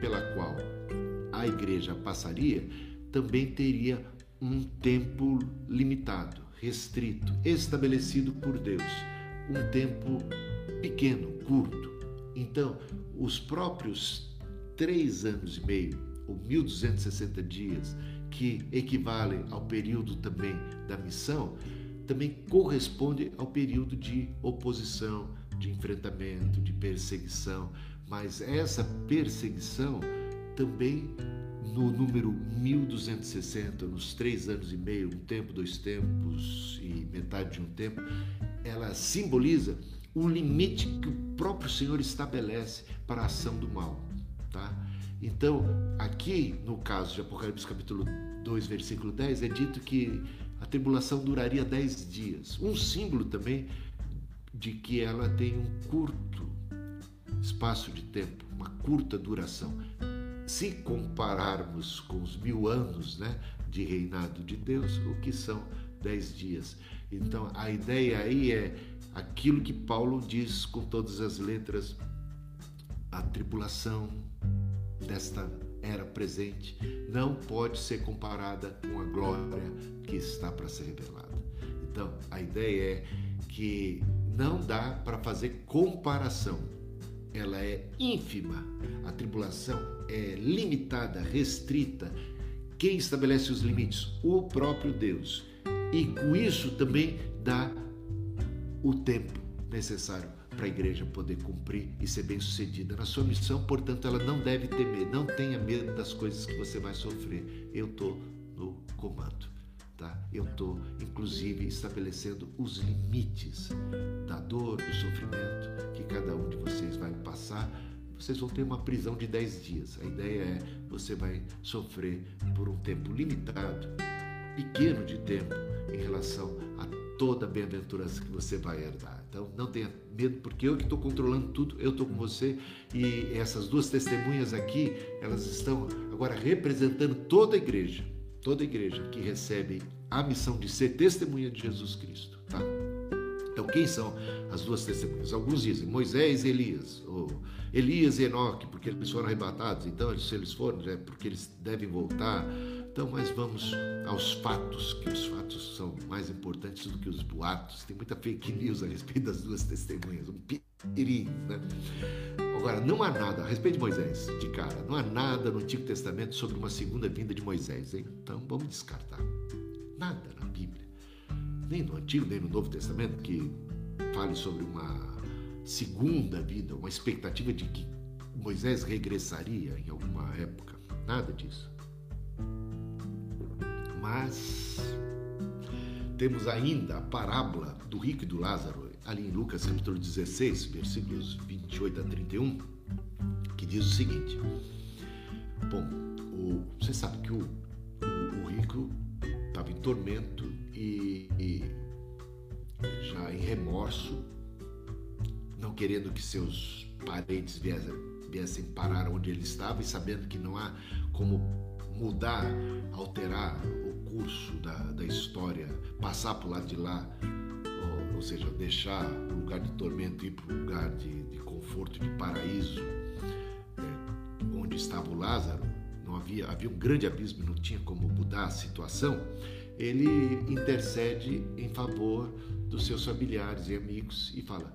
pela qual a igreja passaria também teria um tempo limitado, restrito, estabelecido por Deus. Um tempo pequeno, curto. Então, os próprios três anos e meio ou 1260 dias, que equivale ao período também da missão, também corresponde ao período de oposição, de enfrentamento, de perseguição. Mas essa perseguição também no número 1260, nos três anos e meio, um tempo, dois tempos e metade de um tempo, ela simboliza um limite que o próprio Senhor estabelece para a ação do mal. Tá? Então, aqui no caso de Apocalipse capítulo 2, versículo 10, é dito que a tribulação duraria 10 dias. Um símbolo também de que ela tem um curto espaço de tempo, uma curta duração. Se compararmos com os mil anos né, de reinado de Deus, o que são dez dias. Então a ideia aí é aquilo que Paulo diz com todas as letras: a tribulação desta era presente não pode ser comparada com a glória que está para ser revelada. Então a ideia é que não dá para fazer comparação. Ela é ínfima. A tribulação é limitada, restrita. Quem estabelece os limites? O próprio Deus e com isso também dá o tempo necessário para a igreja poder cumprir e ser bem sucedida na sua missão. Portanto, ela não deve temer, não tenha medo das coisas que você vai sofrer. Eu estou no comando. Tá? Eu estou, inclusive, estabelecendo os limites da dor, do sofrimento que cada um de vocês vai passar. Vocês vão ter uma prisão de 10 dias. A ideia é você vai sofrer por um tempo limitado pequeno de tempo em relação toda a bem-aventurança que você vai herdar. Então não tenha medo, porque eu que estou controlando tudo, eu estou com você e essas duas testemunhas aqui, elas estão agora representando toda a igreja, toda a igreja que recebe a missão de ser testemunha de Jesus Cristo, tá? Então quem são as duas testemunhas? Alguns dizem Moisés e Elias, ou Elias e Enoque, porque eles foram arrebatados, então se eles foram, é porque eles devem voltar. Então, mas vamos aos fatos, que os fatos são mais importantes do que os boatos. Tem muita fake news a respeito das duas testemunhas, um perigo, né? Agora, não há nada, a respeito de Moisés, de cara, não há nada no Antigo Testamento sobre uma segunda vinda de Moisés, hein? Então, vamos descartar. Nada na Bíblia, nem no Antigo, nem no Novo Testamento, que fale sobre uma segunda vida, uma expectativa de que Moisés regressaria em alguma época. Nada disso. Mas temos ainda a parábola do rico e do Lázaro, ali em Lucas capítulo 16, versículos 28 a 31, que diz o seguinte: Bom, o, você sabe que o, o, o rico estava em tormento e, e já em remorso, não querendo que seus parentes viessem, viessem parar onde ele estava e sabendo que não há como mudar, alterar curso da, da história, passar para o lado de lá, ou, ou, seja, deixar o lugar de tormento ir para o lugar de, de, conforto, de paraíso, é, onde estava o Lázaro, não havia, havia um grande abismo, não tinha como mudar a situação, ele intercede em favor dos seus familiares e amigos e fala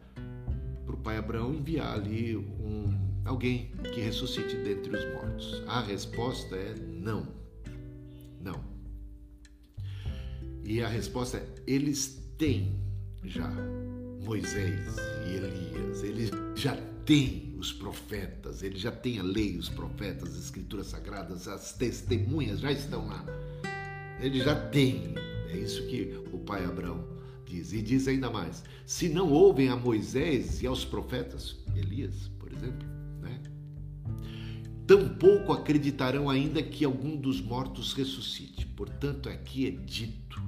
para o pai Abraão enviar ali um, alguém que ressuscite dentre os mortos. A resposta é não. Não. E a resposta é: eles têm já Moisés e Elias, eles já têm os profetas, eles já têm a lei, os profetas, as escrituras sagradas, as testemunhas já estão lá. Eles já têm. É isso que o pai Abraão diz. E diz ainda mais: se não ouvem a Moisés e aos profetas, Elias, por exemplo? Tampouco acreditarão ainda que algum dos mortos ressuscite. Portanto, aqui é dito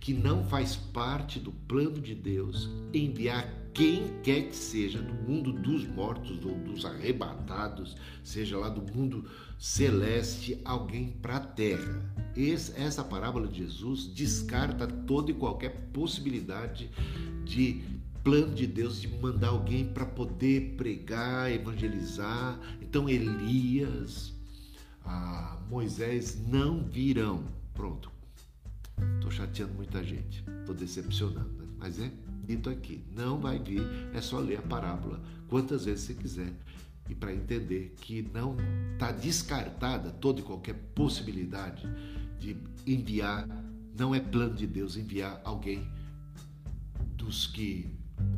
que não faz parte do plano de Deus enviar quem quer que seja do mundo dos mortos ou dos arrebatados, seja lá do mundo celeste, alguém para a terra. essa parábola de Jesus descarta toda e qualquer possibilidade de plano de Deus de mandar alguém para poder pregar, evangelizar. Então Elias, ah, Moisés não virão. Pronto, Estou chateando muita gente, estou decepcionando, né? mas é dito aqui, não vai vir, é só ler a parábola quantas vezes você quiser. e para entender que não está descartada toda e qualquer possibilidade de enviar, não é plano de Deus enviar alguém dos que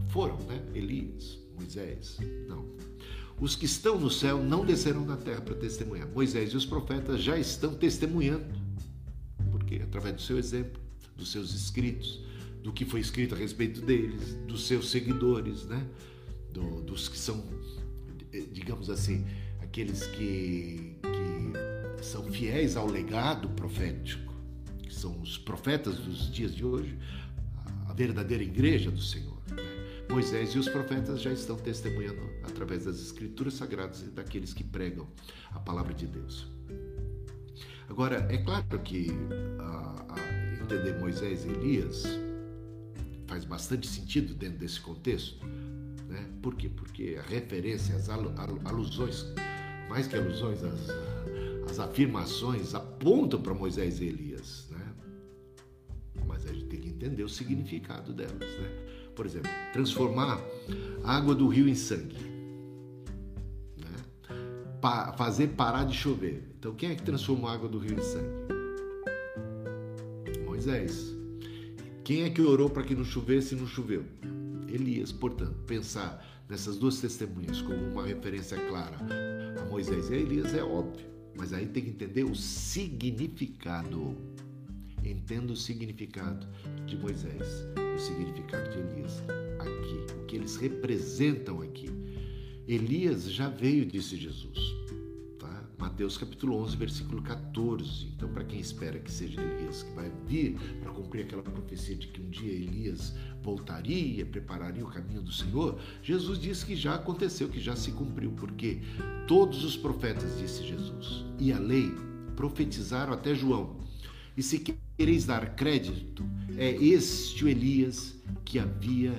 foram, né? Elias, Moisés, não. Os que estão no céu não descerão na terra para testemunhar. Moisés e os profetas já estão testemunhando, porque através do seu exemplo, dos seus escritos, do que foi escrito a respeito deles, dos seus seguidores, né? Do, dos que são, digamos assim, aqueles que, que são fiéis ao legado profético, que são os profetas dos dias de hoje, a verdadeira igreja do Senhor. Moisés e os profetas já estão testemunhando através das escrituras sagradas e daqueles que pregam a palavra de Deus. Agora, é claro que a, a entender Moisés e Elias faz bastante sentido dentro desse contexto. Né? Por quê? Porque a referência, as alusões, mais que alusões, as, as afirmações apontam para Moisés e Elias. Né? Mas a gente tem que entender o significado delas. Né? Por exemplo, transformar a água do rio em sangue. Né? Pa fazer parar de chover. Então, quem é que transformou a água do rio em sangue? Moisés. Quem é que orou para que não chovesse e não choveu? Elias. Portanto, pensar nessas duas testemunhas como uma referência clara a Moisés e a Elias é óbvio, mas aí tem que entender o significado. Entenda o significado de Moisés, o significado de Elias aqui, o que eles representam aqui. Elias já veio, disse Jesus. Mateus capítulo 11, versículo 14. Então, para quem espera que seja Elias que vai vir para cumprir aquela profecia de que um dia Elias voltaria, prepararia o caminho do Senhor, Jesus disse que já aconteceu, que já se cumpriu, porque todos os profetas, disse Jesus, e a lei profetizaram até João. E se quereis dar crédito, é este o Elias que havia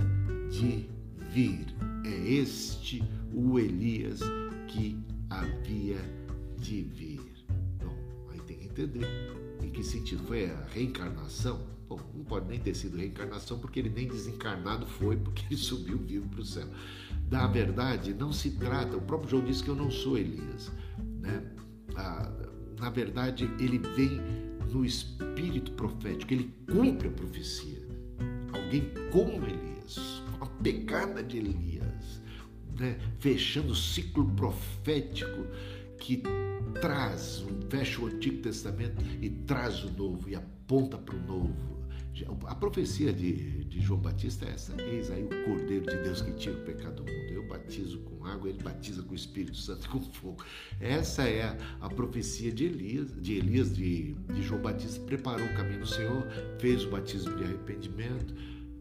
de vir. É este o Elias que havia de vir. Bom, aí tem que entender em que sentido foi a reencarnação. Bom, não pode nem ter sido reencarnação porque ele nem desencarnado foi, porque ele subiu vivo para o céu. Da verdade, não se trata, o próprio João disse que eu não sou Elias. Né? Ah, na verdade, ele vem no espírito profético, ele cumpre a profecia. Alguém como Elias, a pegada de Elias, né? fechando o ciclo profético que traz, fecha o Antigo Testamento e traz o Novo e aponta para o Novo. A profecia de, de, João Batista é essa: Eis aí o Cordeiro de Deus que tira o pecado do mundo. Eu batizo com água, ele batiza com o Espírito Santo e com fogo. Essa é a, a profecia de Elias, de Elias, de, de João Batista. Preparou o caminho do Senhor, fez o batismo de arrependimento,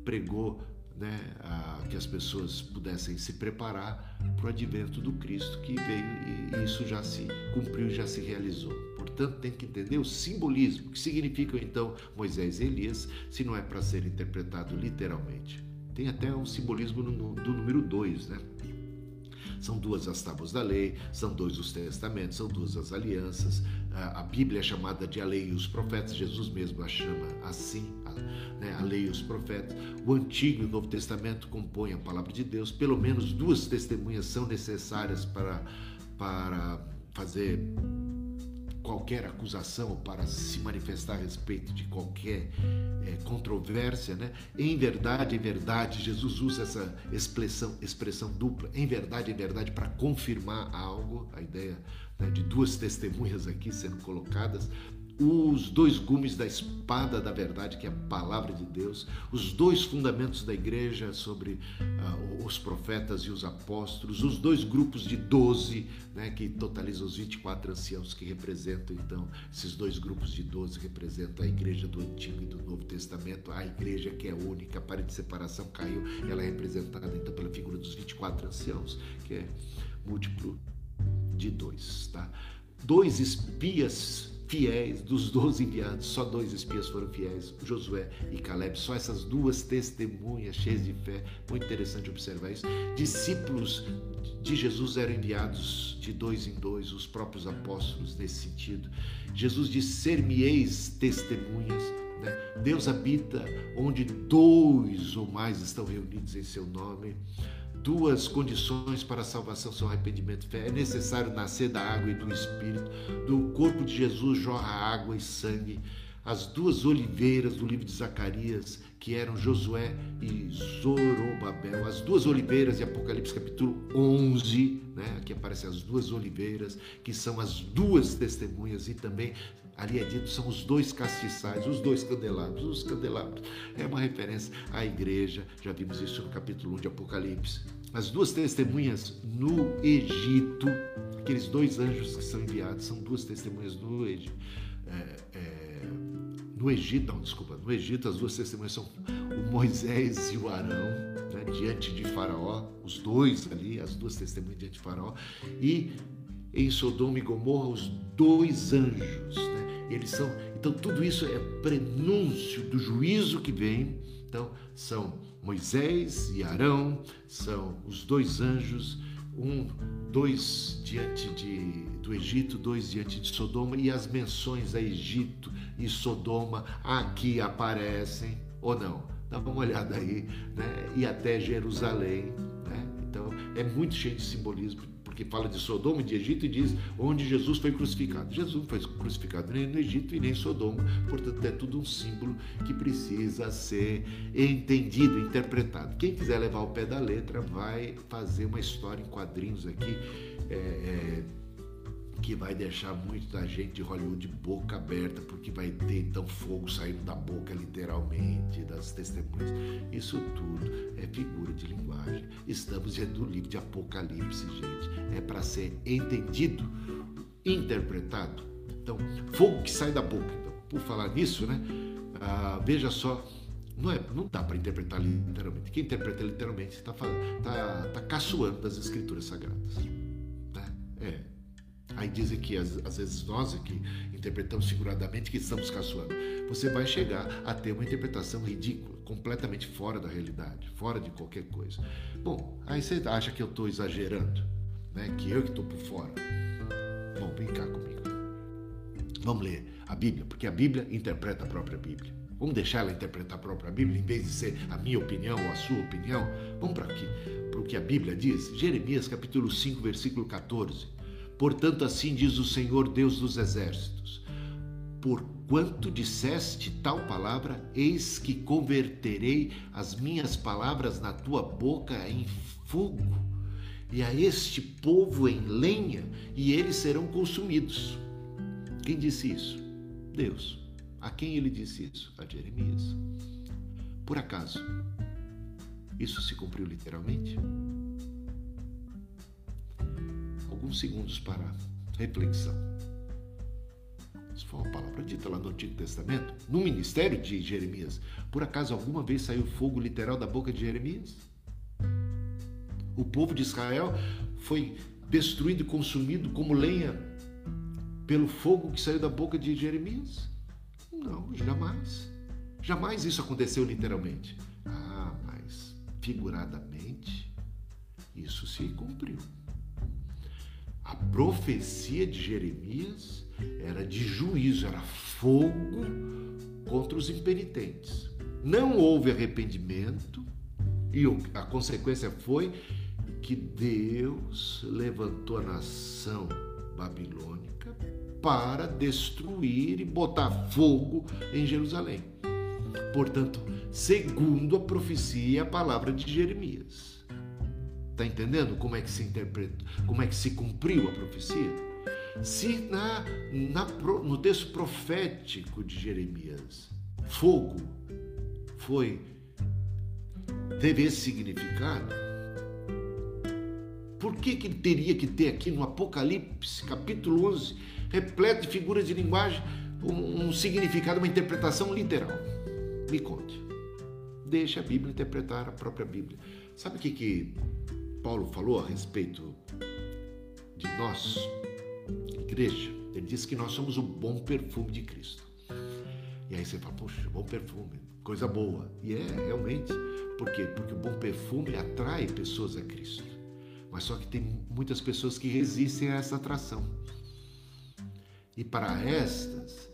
pregou né, a, que as pessoas pudessem se preparar para o advento do Cristo que veio isso já se cumpriu, já se realizou. Portanto, tem que entender o simbolismo, que significam então Moisés e Elias, se não é para ser interpretado literalmente. Tem até um simbolismo no, do número 2, né? São duas as tábuas da lei, são dois os testamentos, são duas as alianças. A Bíblia é chamada de a lei e os profetas, Jesus mesmo a chama assim, a, né, a lei e os profetas. O Antigo e o Novo Testamento compõem a palavra de Deus. Pelo menos duas testemunhas são necessárias para, para fazer qualquer acusação para se manifestar a respeito de qualquer é, controvérsia, né? Em verdade, em verdade, Jesus usa essa expressão, expressão dupla, em verdade, em verdade, para confirmar algo, a ideia né, de duas testemunhas aqui sendo colocadas, os dois gumes da espada da verdade, que é a palavra de Deus, os dois fundamentos da igreja sobre uh, os profetas e os apóstolos, os dois grupos de doze, né, que totalizam os 24 anciãos que representam, então, esses dois grupos de doze representam a igreja do Antigo e do Novo Testamento, a igreja que é única, a parede de separação caiu, ela é representada então pela figura dos 24 anciãos, que é múltiplo de dois, tá? Dois espias fiéis, dos 12 enviados, só dois espias foram fiéis, Josué e Caleb, só essas duas testemunhas cheias de fé, muito interessante observar isso. Discípulos de Jesus eram enviados de dois em dois, os próprios apóstolos nesse sentido. Jesus disse: Ser-me-eis testemunhas. Né? Deus habita onde dois ou mais estão reunidos em seu nome duas condições para a salvação são arrependimento e fé. É necessário nascer da água e do Espírito. Do corpo de Jesus jorra água e sangue. As duas oliveiras do livro de Zacarias, que eram Josué e Zorobabel, as duas oliveiras de Apocalipse capítulo 11, né? aqui aparecem as duas oliveiras, que são as duas testemunhas e também ali é dito são os dois castiçais, os dois candelabros, os candelabros. É uma referência à igreja, já vimos isso no capítulo 1 de Apocalipse. As duas testemunhas no Egito, aqueles dois anjos que são enviados, são duas testemunhas no Egito. É, é, no Egito, não, desculpa, no Egito as duas testemunhas são o Moisés e o Arão, né, diante de Faraó, os dois ali, as duas testemunhas diante de Faraó, e em Sodoma e Gomorra os dois anjos, né? Eles são, então tudo isso é prenúncio do juízo que vem. Então são Moisés e Arão, são os dois anjos, um, dois diante de, do Egito, dois diante de Sodoma e as menções a Egito e Sodoma aqui aparecem ou não? Dá uma olhada aí, né? E até Jerusalém, né? Então é muito cheio de simbolismo que fala de Sodoma e de Egito e diz onde Jesus foi crucificado. Jesus foi crucificado nem no Egito e nem em Sodoma, portanto é tudo um símbolo que precisa ser entendido, interpretado. Quem quiser levar o pé da letra vai fazer uma história em quadrinhos aqui. É, é, que vai deixar muita gente de Hollywood boca aberta, porque vai ter então fogo saindo da boca, literalmente, das testemunhas. Isso tudo é figura de linguagem. Estamos dentro do livro de Apocalipse, gente. É para ser entendido, interpretado. Então, fogo que sai da boca. Então, por falar nisso, né? Ah, veja só, não, é, não dá para interpretar literalmente. Quem interpreta literalmente está tá, tá caçoando das escrituras sagradas. Aí dizem que às, às vezes nós aqui interpretamos figuradamente que estamos caçoando. Você vai chegar a ter uma interpretação ridícula, completamente fora da realidade, fora de qualquer coisa. Bom, aí você acha que eu estou exagerando, né? que eu que estou por fora. Bom, vem cá comigo. Vamos ler a Bíblia, porque a Bíblia interpreta a própria Bíblia. Vamos deixar ela interpretar a própria Bíblia, em vez de ser a minha opinião ou a sua opinião? Vamos para aqui, para o que a Bíblia diz. Jeremias capítulo 5, versículo 14. Portanto, assim diz o Senhor Deus dos exércitos: Porquanto disseste tal palavra, eis que converterei as minhas palavras na tua boca em fogo, e a este povo em lenha, e eles serão consumidos. Quem disse isso? Deus. A quem ele disse isso? A Jeremias. Por acaso, isso se cumpriu literalmente? Alguns segundos para reflexão. Isso foi uma palavra dita lá no Antigo Testamento, no ministério de Jeremias. Por acaso alguma vez saiu fogo literal da boca de Jeremias? O povo de Israel foi destruído e consumido como lenha pelo fogo que saiu da boca de Jeremias? Não, jamais. Jamais isso aconteceu literalmente. Ah, mas figuradamente isso se cumpriu. A profecia de Jeremias era de juízo, era fogo contra os impenitentes. Não houve arrependimento e a consequência foi que Deus levantou a nação babilônica para destruir e botar fogo em Jerusalém. Portanto, segundo a profecia e a palavra de Jeremias. Está entendendo como é que se interpreta, como é que se cumpriu a profecia? Se na, na, no texto profético de Jeremias, fogo foi teve esse significado, por que, que teria que ter aqui no Apocalipse, capítulo 11, repleto de figuras de linguagem, um, um significado, uma interpretação literal? Me conte. Deixa a Bíblia interpretar a própria Bíblia. Sabe o que, que Paulo falou a respeito de nós, igreja, ele disse que nós somos o bom perfume de Cristo. E aí você fala, poxa, bom perfume, coisa boa. E é realmente. Por quê? Porque o bom perfume atrai pessoas a Cristo. Mas só que tem muitas pessoas que resistem a essa atração. E para estas,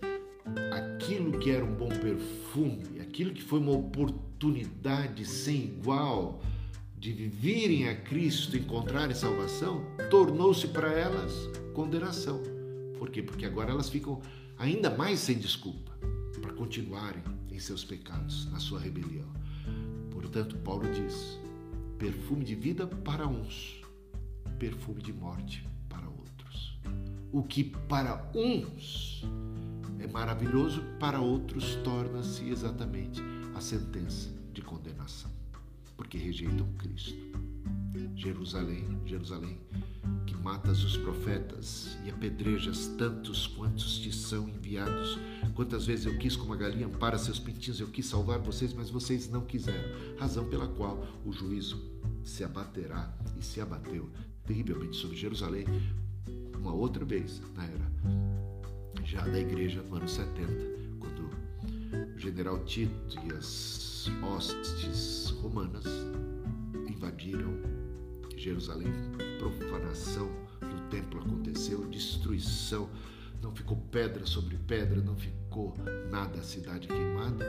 aquilo que era um bom perfume, aquilo que foi uma oportunidade sem igual, de virem a Cristo, encontrarem salvação, tornou-se para elas condenação. Por quê? Porque agora elas ficam ainda mais sem desculpa para continuarem em seus pecados, na sua rebelião. Portanto, Paulo diz: perfume de vida para uns, perfume de morte para outros. O que para uns é maravilhoso, para outros torna-se exatamente a sentença porque rejeitam Cristo. Jerusalém, Jerusalém, que matas os profetas e apedrejas tantos quantos te são enviados. Quantas vezes eu quis, como a galinha para seus pintinhos, eu quis salvar vocês, mas vocês não quiseram. Razão pela qual o juízo se abaterá e se abateu terrivelmente sobre Jerusalém uma outra vez na era já da igreja no ano 70, quando o general Tito e as hostes romanas invadiram Jerusalém, profanação do templo aconteceu, destruição, não ficou pedra sobre pedra, não ficou nada a cidade queimada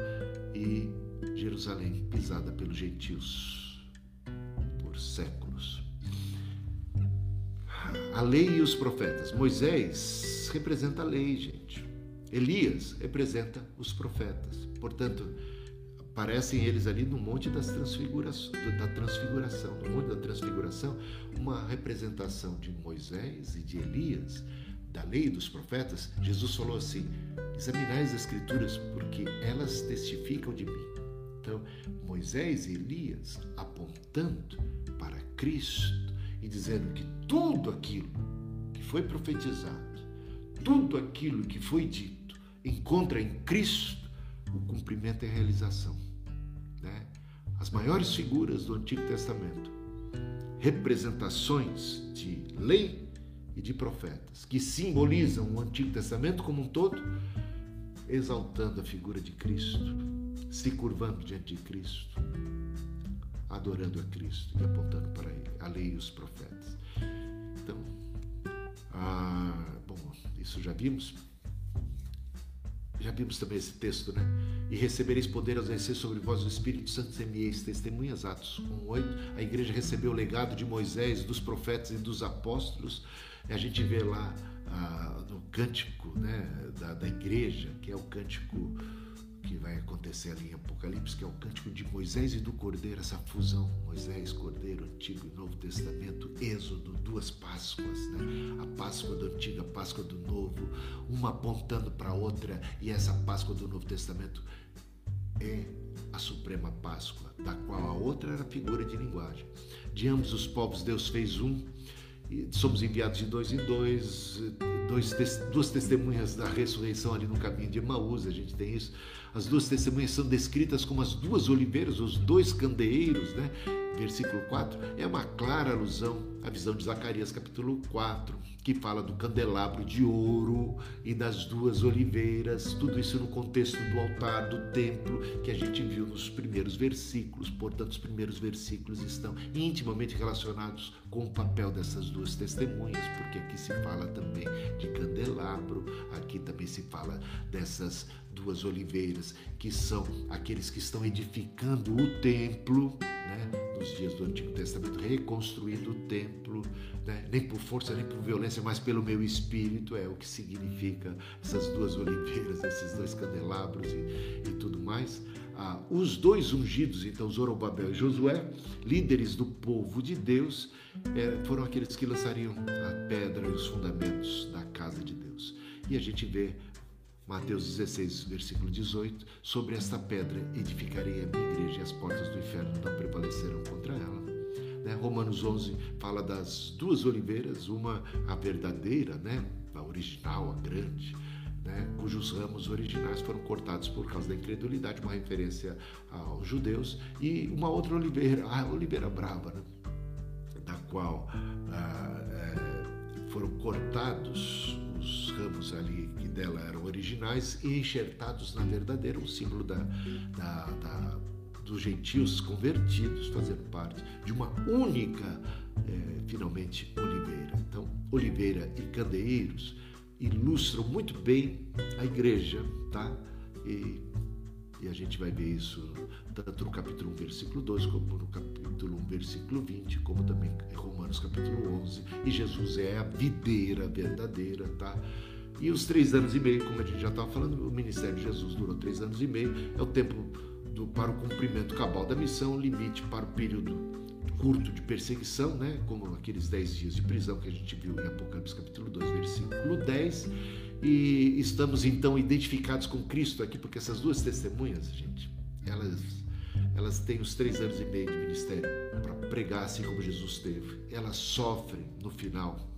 e Jerusalém pisada pelos gentios por séculos. A lei e os profetas. Moisés representa a lei, gente. Elias representa os profetas. Portanto, Aparecem eles ali no Monte das Transfiguração, da Transfiguração, no Monte da Transfiguração, uma representação de Moisés e de Elias, da lei dos profetas. Jesus falou assim: examinai as Escrituras, porque elas testificam de mim. Então, Moisés e Elias apontando para Cristo e dizendo que tudo aquilo que foi profetizado, tudo aquilo que foi dito, encontra em Cristo o cumprimento e a realização as maiores figuras do Antigo Testamento, representações de lei e de profetas, que simbolizam o Antigo Testamento como um todo, exaltando a figura de Cristo, se curvando diante de Cristo, adorando a Cristo e apontando para Ele, a lei e os profetas. Então, ah, bom, isso já vimos. Já vimos também esse texto, né? E recebereis poder ao vencer sobre vós o Espírito Santo semieis testemunhas, Atos 1.8. A igreja recebeu o legado de Moisés, dos profetas e dos apóstolos. A gente vê lá ah, no cântico né, da, da igreja, que é o cântico que vai acontecer ali em Apocalipse, que é o cântico de Moisés e do Cordeiro, essa fusão Moisés, Cordeiro, Antigo e Novo Testamento, Êxodo, duas Páscoas, né? a Páscoa do Antigo, a Páscoa do Novo, uma apontando para a outra, e essa Páscoa do Novo Testamento é a Suprema Páscoa, da qual a outra era figura de linguagem. De ambos os povos, Deus fez um, somos enviados de dois em dois, dois, duas testemunhas da ressurreição ali no caminho de Emaús, a gente tem isso. As duas testemunhas são descritas como as duas oliveiras, os dois candeeiros, né? Versículo 4 é uma clara alusão à visão de Zacarias, capítulo 4, que fala do candelabro de ouro e das duas oliveiras, tudo isso no contexto do altar, do templo, que a gente viu nos primeiros versículos. Portanto, os primeiros versículos estão intimamente relacionados com o papel dessas duas testemunhas, porque aqui se fala também de candelabro, aqui também se fala dessas duas oliveiras, que são aqueles que estão edificando o templo, né? nos dias do Antigo Testamento, reconstruindo o templo, né? nem por força, nem por violência, mas pelo meu espírito, é o que significa essas duas oliveiras, esses dois candelabros e, e tudo mais. Ah, os dois ungidos, então Zorobabel e Josué, líderes do povo de Deus, é, foram aqueles que lançariam a pedra e os fundamentos da casa de Deus. E a gente vê Mateus 16, versículo 18: Sobre esta pedra edificarei a minha igreja e as portas do inferno não prevalecerão contra ela. Né? Romanos 11 fala das duas oliveiras, uma a verdadeira, né? a original, a grande, né? cujos ramos originais foram cortados por causa da incredulidade, uma referência aos judeus, e uma outra oliveira, a oliveira brava, né? da qual ah, é, foram cortados os ramos ali dela eram originais e enxertados na verdadeira, um símbolo da, da, da dos gentios convertidos, fazendo parte de uma única, é, finalmente, oliveira. Então, oliveira e candeeiros ilustram muito bem a igreja, tá? E E a gente vai ver isso tanto no capítulo 1, versículo 2, como no capítulo 1, versículo 20, como também em Romanos capítulo 11. E Jesus é a videira verdadeira, tá? E os três anos e meio, como a gente já estava falando, o ministério de Jesus durou três anos e meio, é o tempo do, para o cumprimento cabal da missão, limite para o período curto de perseguição, né? como aqueles dez dias de prisão que a gente viu em Apocalipse capítulo 2, versículo 10. E estamos então identificados com Cristo aqui, porque essas duas testemunhas, gente, elas, elas têm os três anos e meio de ministério para pregar assim como Jesus teve. Elas sofrem no final,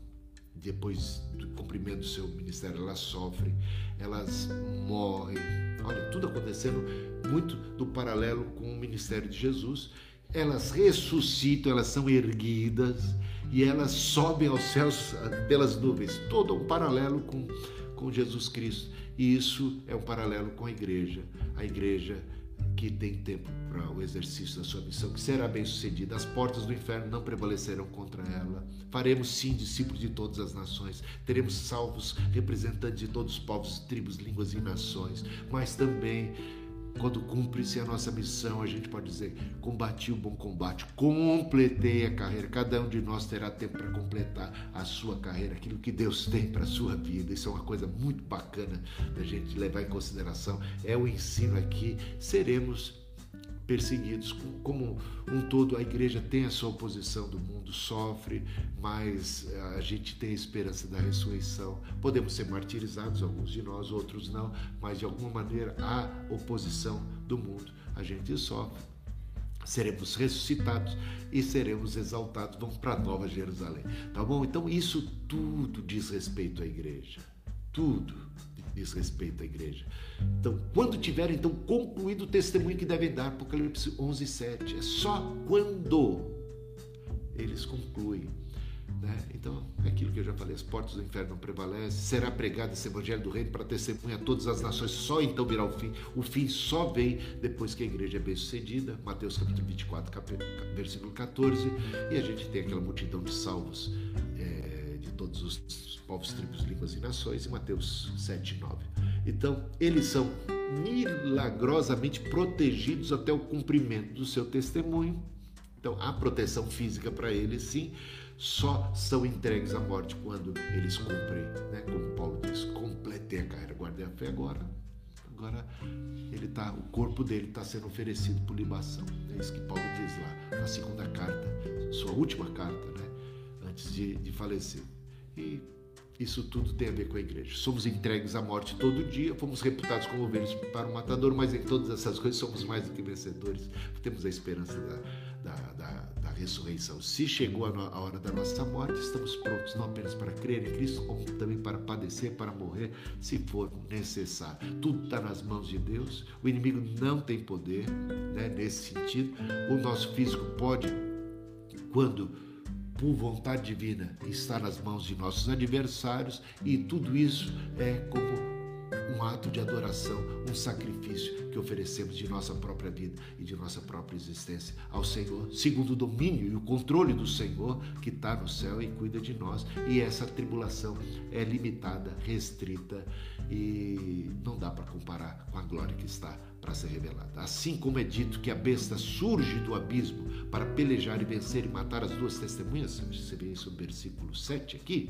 depois do cumprimento do seu ministério, elas sofrem, elas morrem. Olha, tudo acontecendo muito do paralelo com o ministério de Jesus. Elas ressuscitam, elas são erguidas e elas sobem aos céus pelas nuvens. Todo um paralelo com com Jesus Cristo. E isso é um paralelo com a igreja. A igreja que tem tempo para o exercício da sua missão, que será bem sucedida. As portas do inferno não prevalecerão contra ela. Faremos sim discípulos de todas as nações. Teremos salvos representantes de todos os povos, tribos, línguas e nações. Mas também quando cumpre-se a nossa missão, a gente pode dizer: combati o bom combate, completei a carreira. Cada um de nós terá tempo para completar a sua carreira, aquilo que Deus tem para a sua vida. Isso é uma coisa muito bacana da gente levar em consideração. É o ensino aqui. Seremos perseguidos. Como um todo, a igreja tem a sua oposição do mundo, sofre, mas eh, a gente tem a esperança da ressurreição. Podemos ser martirizados, alguns de nós, outros não, mas de alguma maneira há oposição do mundo. A gente sofre. Seremos ressuscitados e seremos exaltados. Vamos para a Nova Jerusalém. Tá bom? Então, isso tudo diz respeito à igreja. Tudo diz respeito à igreja. Então, quando tiver então concluído o testemunho que devem dar, Apocalipse 11, 7, é só quando eles concluem. Né? Então, é aquilo que eu já falei: as portas do inferno não prevalecem, será pregado esse evangelho do reino para testemunha a todas as nações, só então virá o fim. O fim só vem depois que a igreja é bem sucedida. Mateus capítulo 24, capítulo, versículo 14, e a gente tem aquela multidão de salvos é, todos os povos, tribos, línguas e nações, em Mateus 7, 9. Então, eles são milagrosamente protegidos até o cumprimento do seu testemunho. Então, há proteção física para eles, sim, só são entregues à morte quando eles cumprem, né? como Paulo diz, completei a carreira, guardei a fé agora. Agora ele tá, o corpo dele está sendo oferecido por libação. É isso que Paulo diz lá na segunda carta, sua última carta, né? antes de, de falecer. E isso tudo tem a ver com a igreja. Somos entregues à morte todo dia, fomos reputados como ovelhas para o matador, mas em todas essas coisas somos mais do que vencedores. Temos a esperança da, da, da, da ressurreição. Se chegou a hora da nossa morte, estamos prontos não apenas para crer em Cristo, como também para padecer, para morrer, se for necessário. Tudo está nas mãos de Deus. O inimigo não tem poder né, nesse sentido. O nosso físico pode, quando por vontade divina, está nas mãos de nossos adversários e tudo isso é como um ato de adoração, um sacrifício que oferecemos de nossa própria vida e de nossa própria existência ao Senhor, segundo o domínio e o controle do Senhor que está no céu e cuida de nós. E essa tribulação é limitada, restrita e não dá para comparar com a glória que está para ser revelada. Assim como é dito que a besta surge do abismo para pelejar e vencer e matar as duas testemunhas, você vê isso no versículo 7 aqui,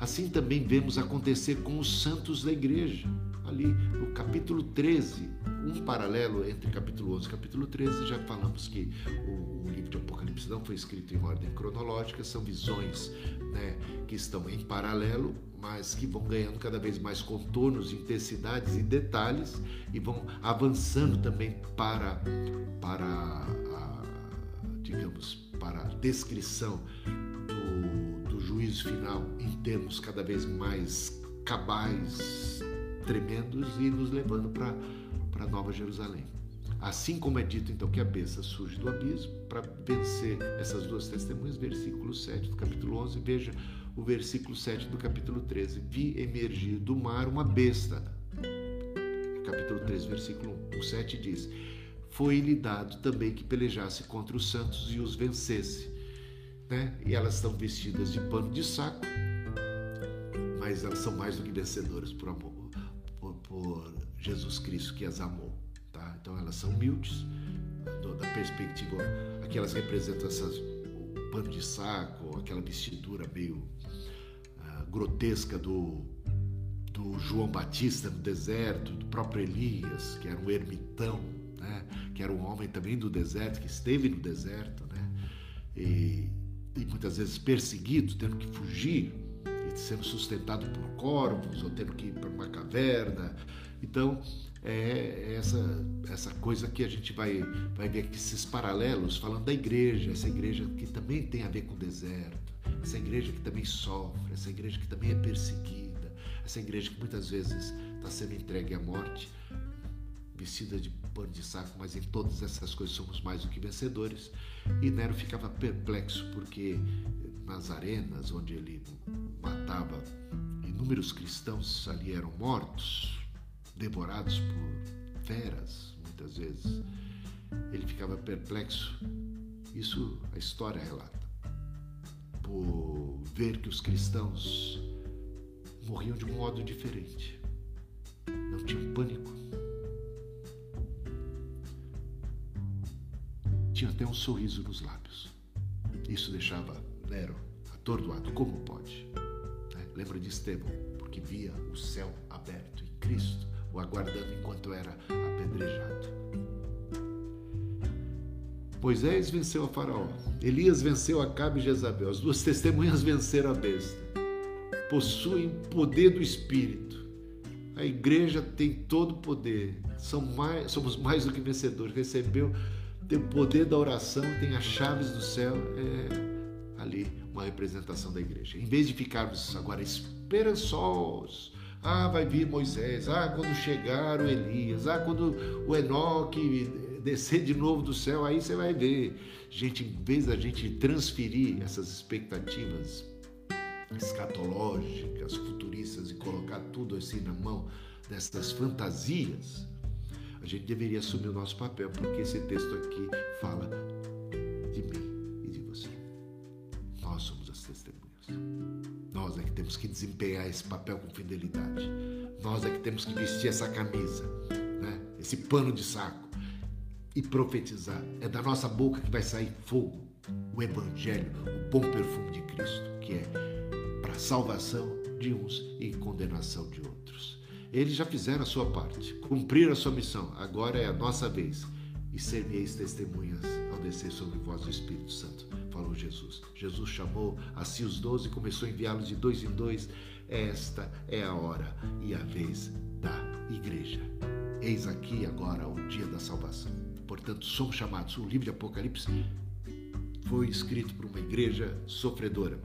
assim também vemos acontecer com os santos da igreja. Ali no capítulo 13, um paralelo entre capítulo 11 e capítulo 13, já falamos que o, o livro de Apocalipse não foi escrito em ordem cronológica, são visões né, que estão em paralelo, mas que vão ganhando cada vez mais contornos, intensidades e detalhes e vão avançando também para, para a, digamos, para a descrição do, do juízo final em termos cada vez mais cabais, tremendos e nos levando para para Nova Jerusalém. Assim como é dito então que a besta surge do abismo para vencer essas duas testemunhas, versículo 7 do capítulo 11, veja o versículo 7 do capítulo 13. Vi emergir do mar uma besta. Capítulo 13, versículo 1. O 7 diz: Foi-lhe dado também que pelejasse contra os santos e os vencesse. Né? E elas estão vestidas de pano de saco, mas elas são mais do que vencedoras por amor, por, por Jesus Cristo que as amou. Tá? Então elas são humildes, da perspectiva, aquelas representam essas, o pano de saco, aquela vestidura meio uh, grotesca do, do João Batista no deserto, do próprio Elias, que era um ermitão, né? que era um homem também do deserto, que esteve no deserto, né? e, e muitas vezes perseguido, tendo que fugir, e sendo sustentado por corvos, ou tendo que ir para uma caverna. Então, é essa, essa coisa que a gente vai, vai ver aqui, esses paralelos, falando da igreja, essa igreja que também tem a ver com o deserto, essa igreja que também sofre, essa igreja que também é perseguida, essa igreja que muitas vezes está sendo entregue à morte, vestida de pano de saco, mas em todas essas coisas somos mais do que vencedores. E Nero ficava perplexo porque nas arenas onde ele matava inúmeros cristãos ali eram mortos devorados por feras, muitas vezes. Ele ficava perplexo. Isso a história relata. Por ver que os cristãos morriam de um modo diferente. Não tinham pânico. Tinha até um sorriso nos lábios. Isso deixava Nero atordoado. Como pode? Né? Lembra de Estevão, porque via o céu aberto e Cristo o aguardando enquanto era apedrejado. Moisés venceu a Faraó, Elias venceu a Cabe e Jezabel, as duas testemunhas venceram a besta. Possuem poder do Espírito. A igreja tem todo o poder. Mais, somos mais do que vencedores. Recebeu, tem o poder da oração, tem as chaves do céu. É ali uma representação da igreja. Em vez de ficarmos agora esperançosos, ah, vai vir Moisés. Ah, quando chegar o Elias. Ah, quando o Enoque descer de novo do céu, aí você vai ver. Gente, em vez da gente transferir essas expectativas escatológicas, futuristas e colocar tudo assim na mão dessas fantasias, a gente deveria assumir o nosso papel, porque esse texto aqui fala de mim Nós é que temos que desempenhar esse papel com fidelidade. Nós é que temos que vestir essa camisa, né? esse pano de saco e profetizar. É da nossa boca que vai sair fogo, o Evangelho, o bom perfume de Cristo, que é para salvação de uns e condenação de outros. Eles já fizeram a sua parte, cumpriram a sua missão, agora é a nossa vez. E servieis testemunhas ao descer sobre vós o Espírito Santo falou Jesus. Jesus chamou a si os doze e começou a enviá-los de dois em dois. Esta é a hora e a vez da igreja. Eis aqui agora o dia da salvação. Portanto, somos chamados. O livro de Apocalipse foi escrito por uma igreja sofredora,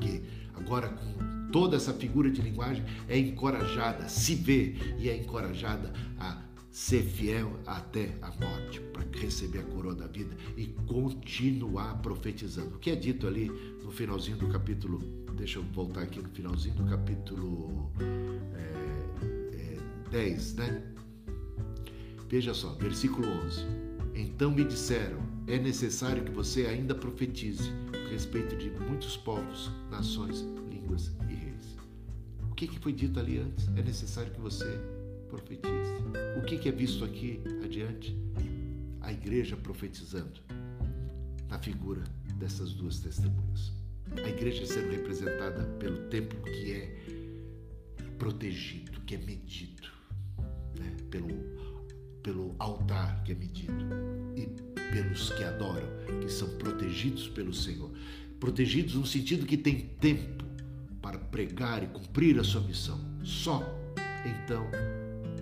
que agora com toda essa figura de linguagem é encorajada, se vê e é encorajada a ser fiel até a morte, para receber a coroa da vida e continuar profetizando. O que é dito ali no finalzinho do capítulo, deixa eu voltar aqui no finalzinho do capítulo é, é, 10, né? Veja só, versículo 11. Então me disseram: é necessário que você ainda profetize a respeito de muitos povos, nações, línguas e reis. O que, que foi dito ali antes? É necessário que você profetize. O que, é visto aqui adiante? A igreja profetizando na figura dessas duas testemunhas. A igreja sendo representada pelo templo que é protegido, que é medido, né? pelo, pelo altar que é medido e pelos que adoram, que são protegidos pelo Senhor. Protegidos no sentido que tem tempo para pregar e cumprir a sua missão. Só então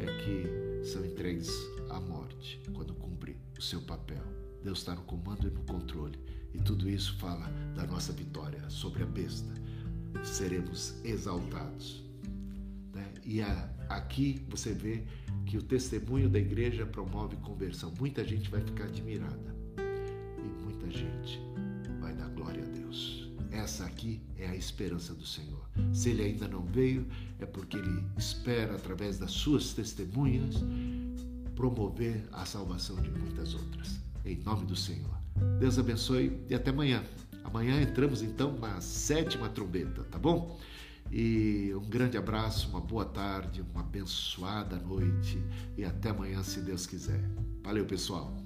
é que são entregues à morte quando cumpre o seu papel. Deus está no comando e no controle. E tudo isso fala da nossa vitória sobre a besta. Seremos exaltados. Né? E a, aqui você vê que o testemunho da igreja promove conversão. Muita gente vai ficar admirada. E muita gente Essa aqui é a esperança do Senhor. Se ele ainda não veio, é porque ele espera, através das suas testemunhas, promover a salvação de muitas outras. Em nome do Senhor. Deus abençoe e até amanhã. Amanhã entramos então na sétima trombeta, tá bom? E um grande abraço, uma boa tarde, uma abençoada noite e até amanhã, se Deus quiser. Valeu, pessoal.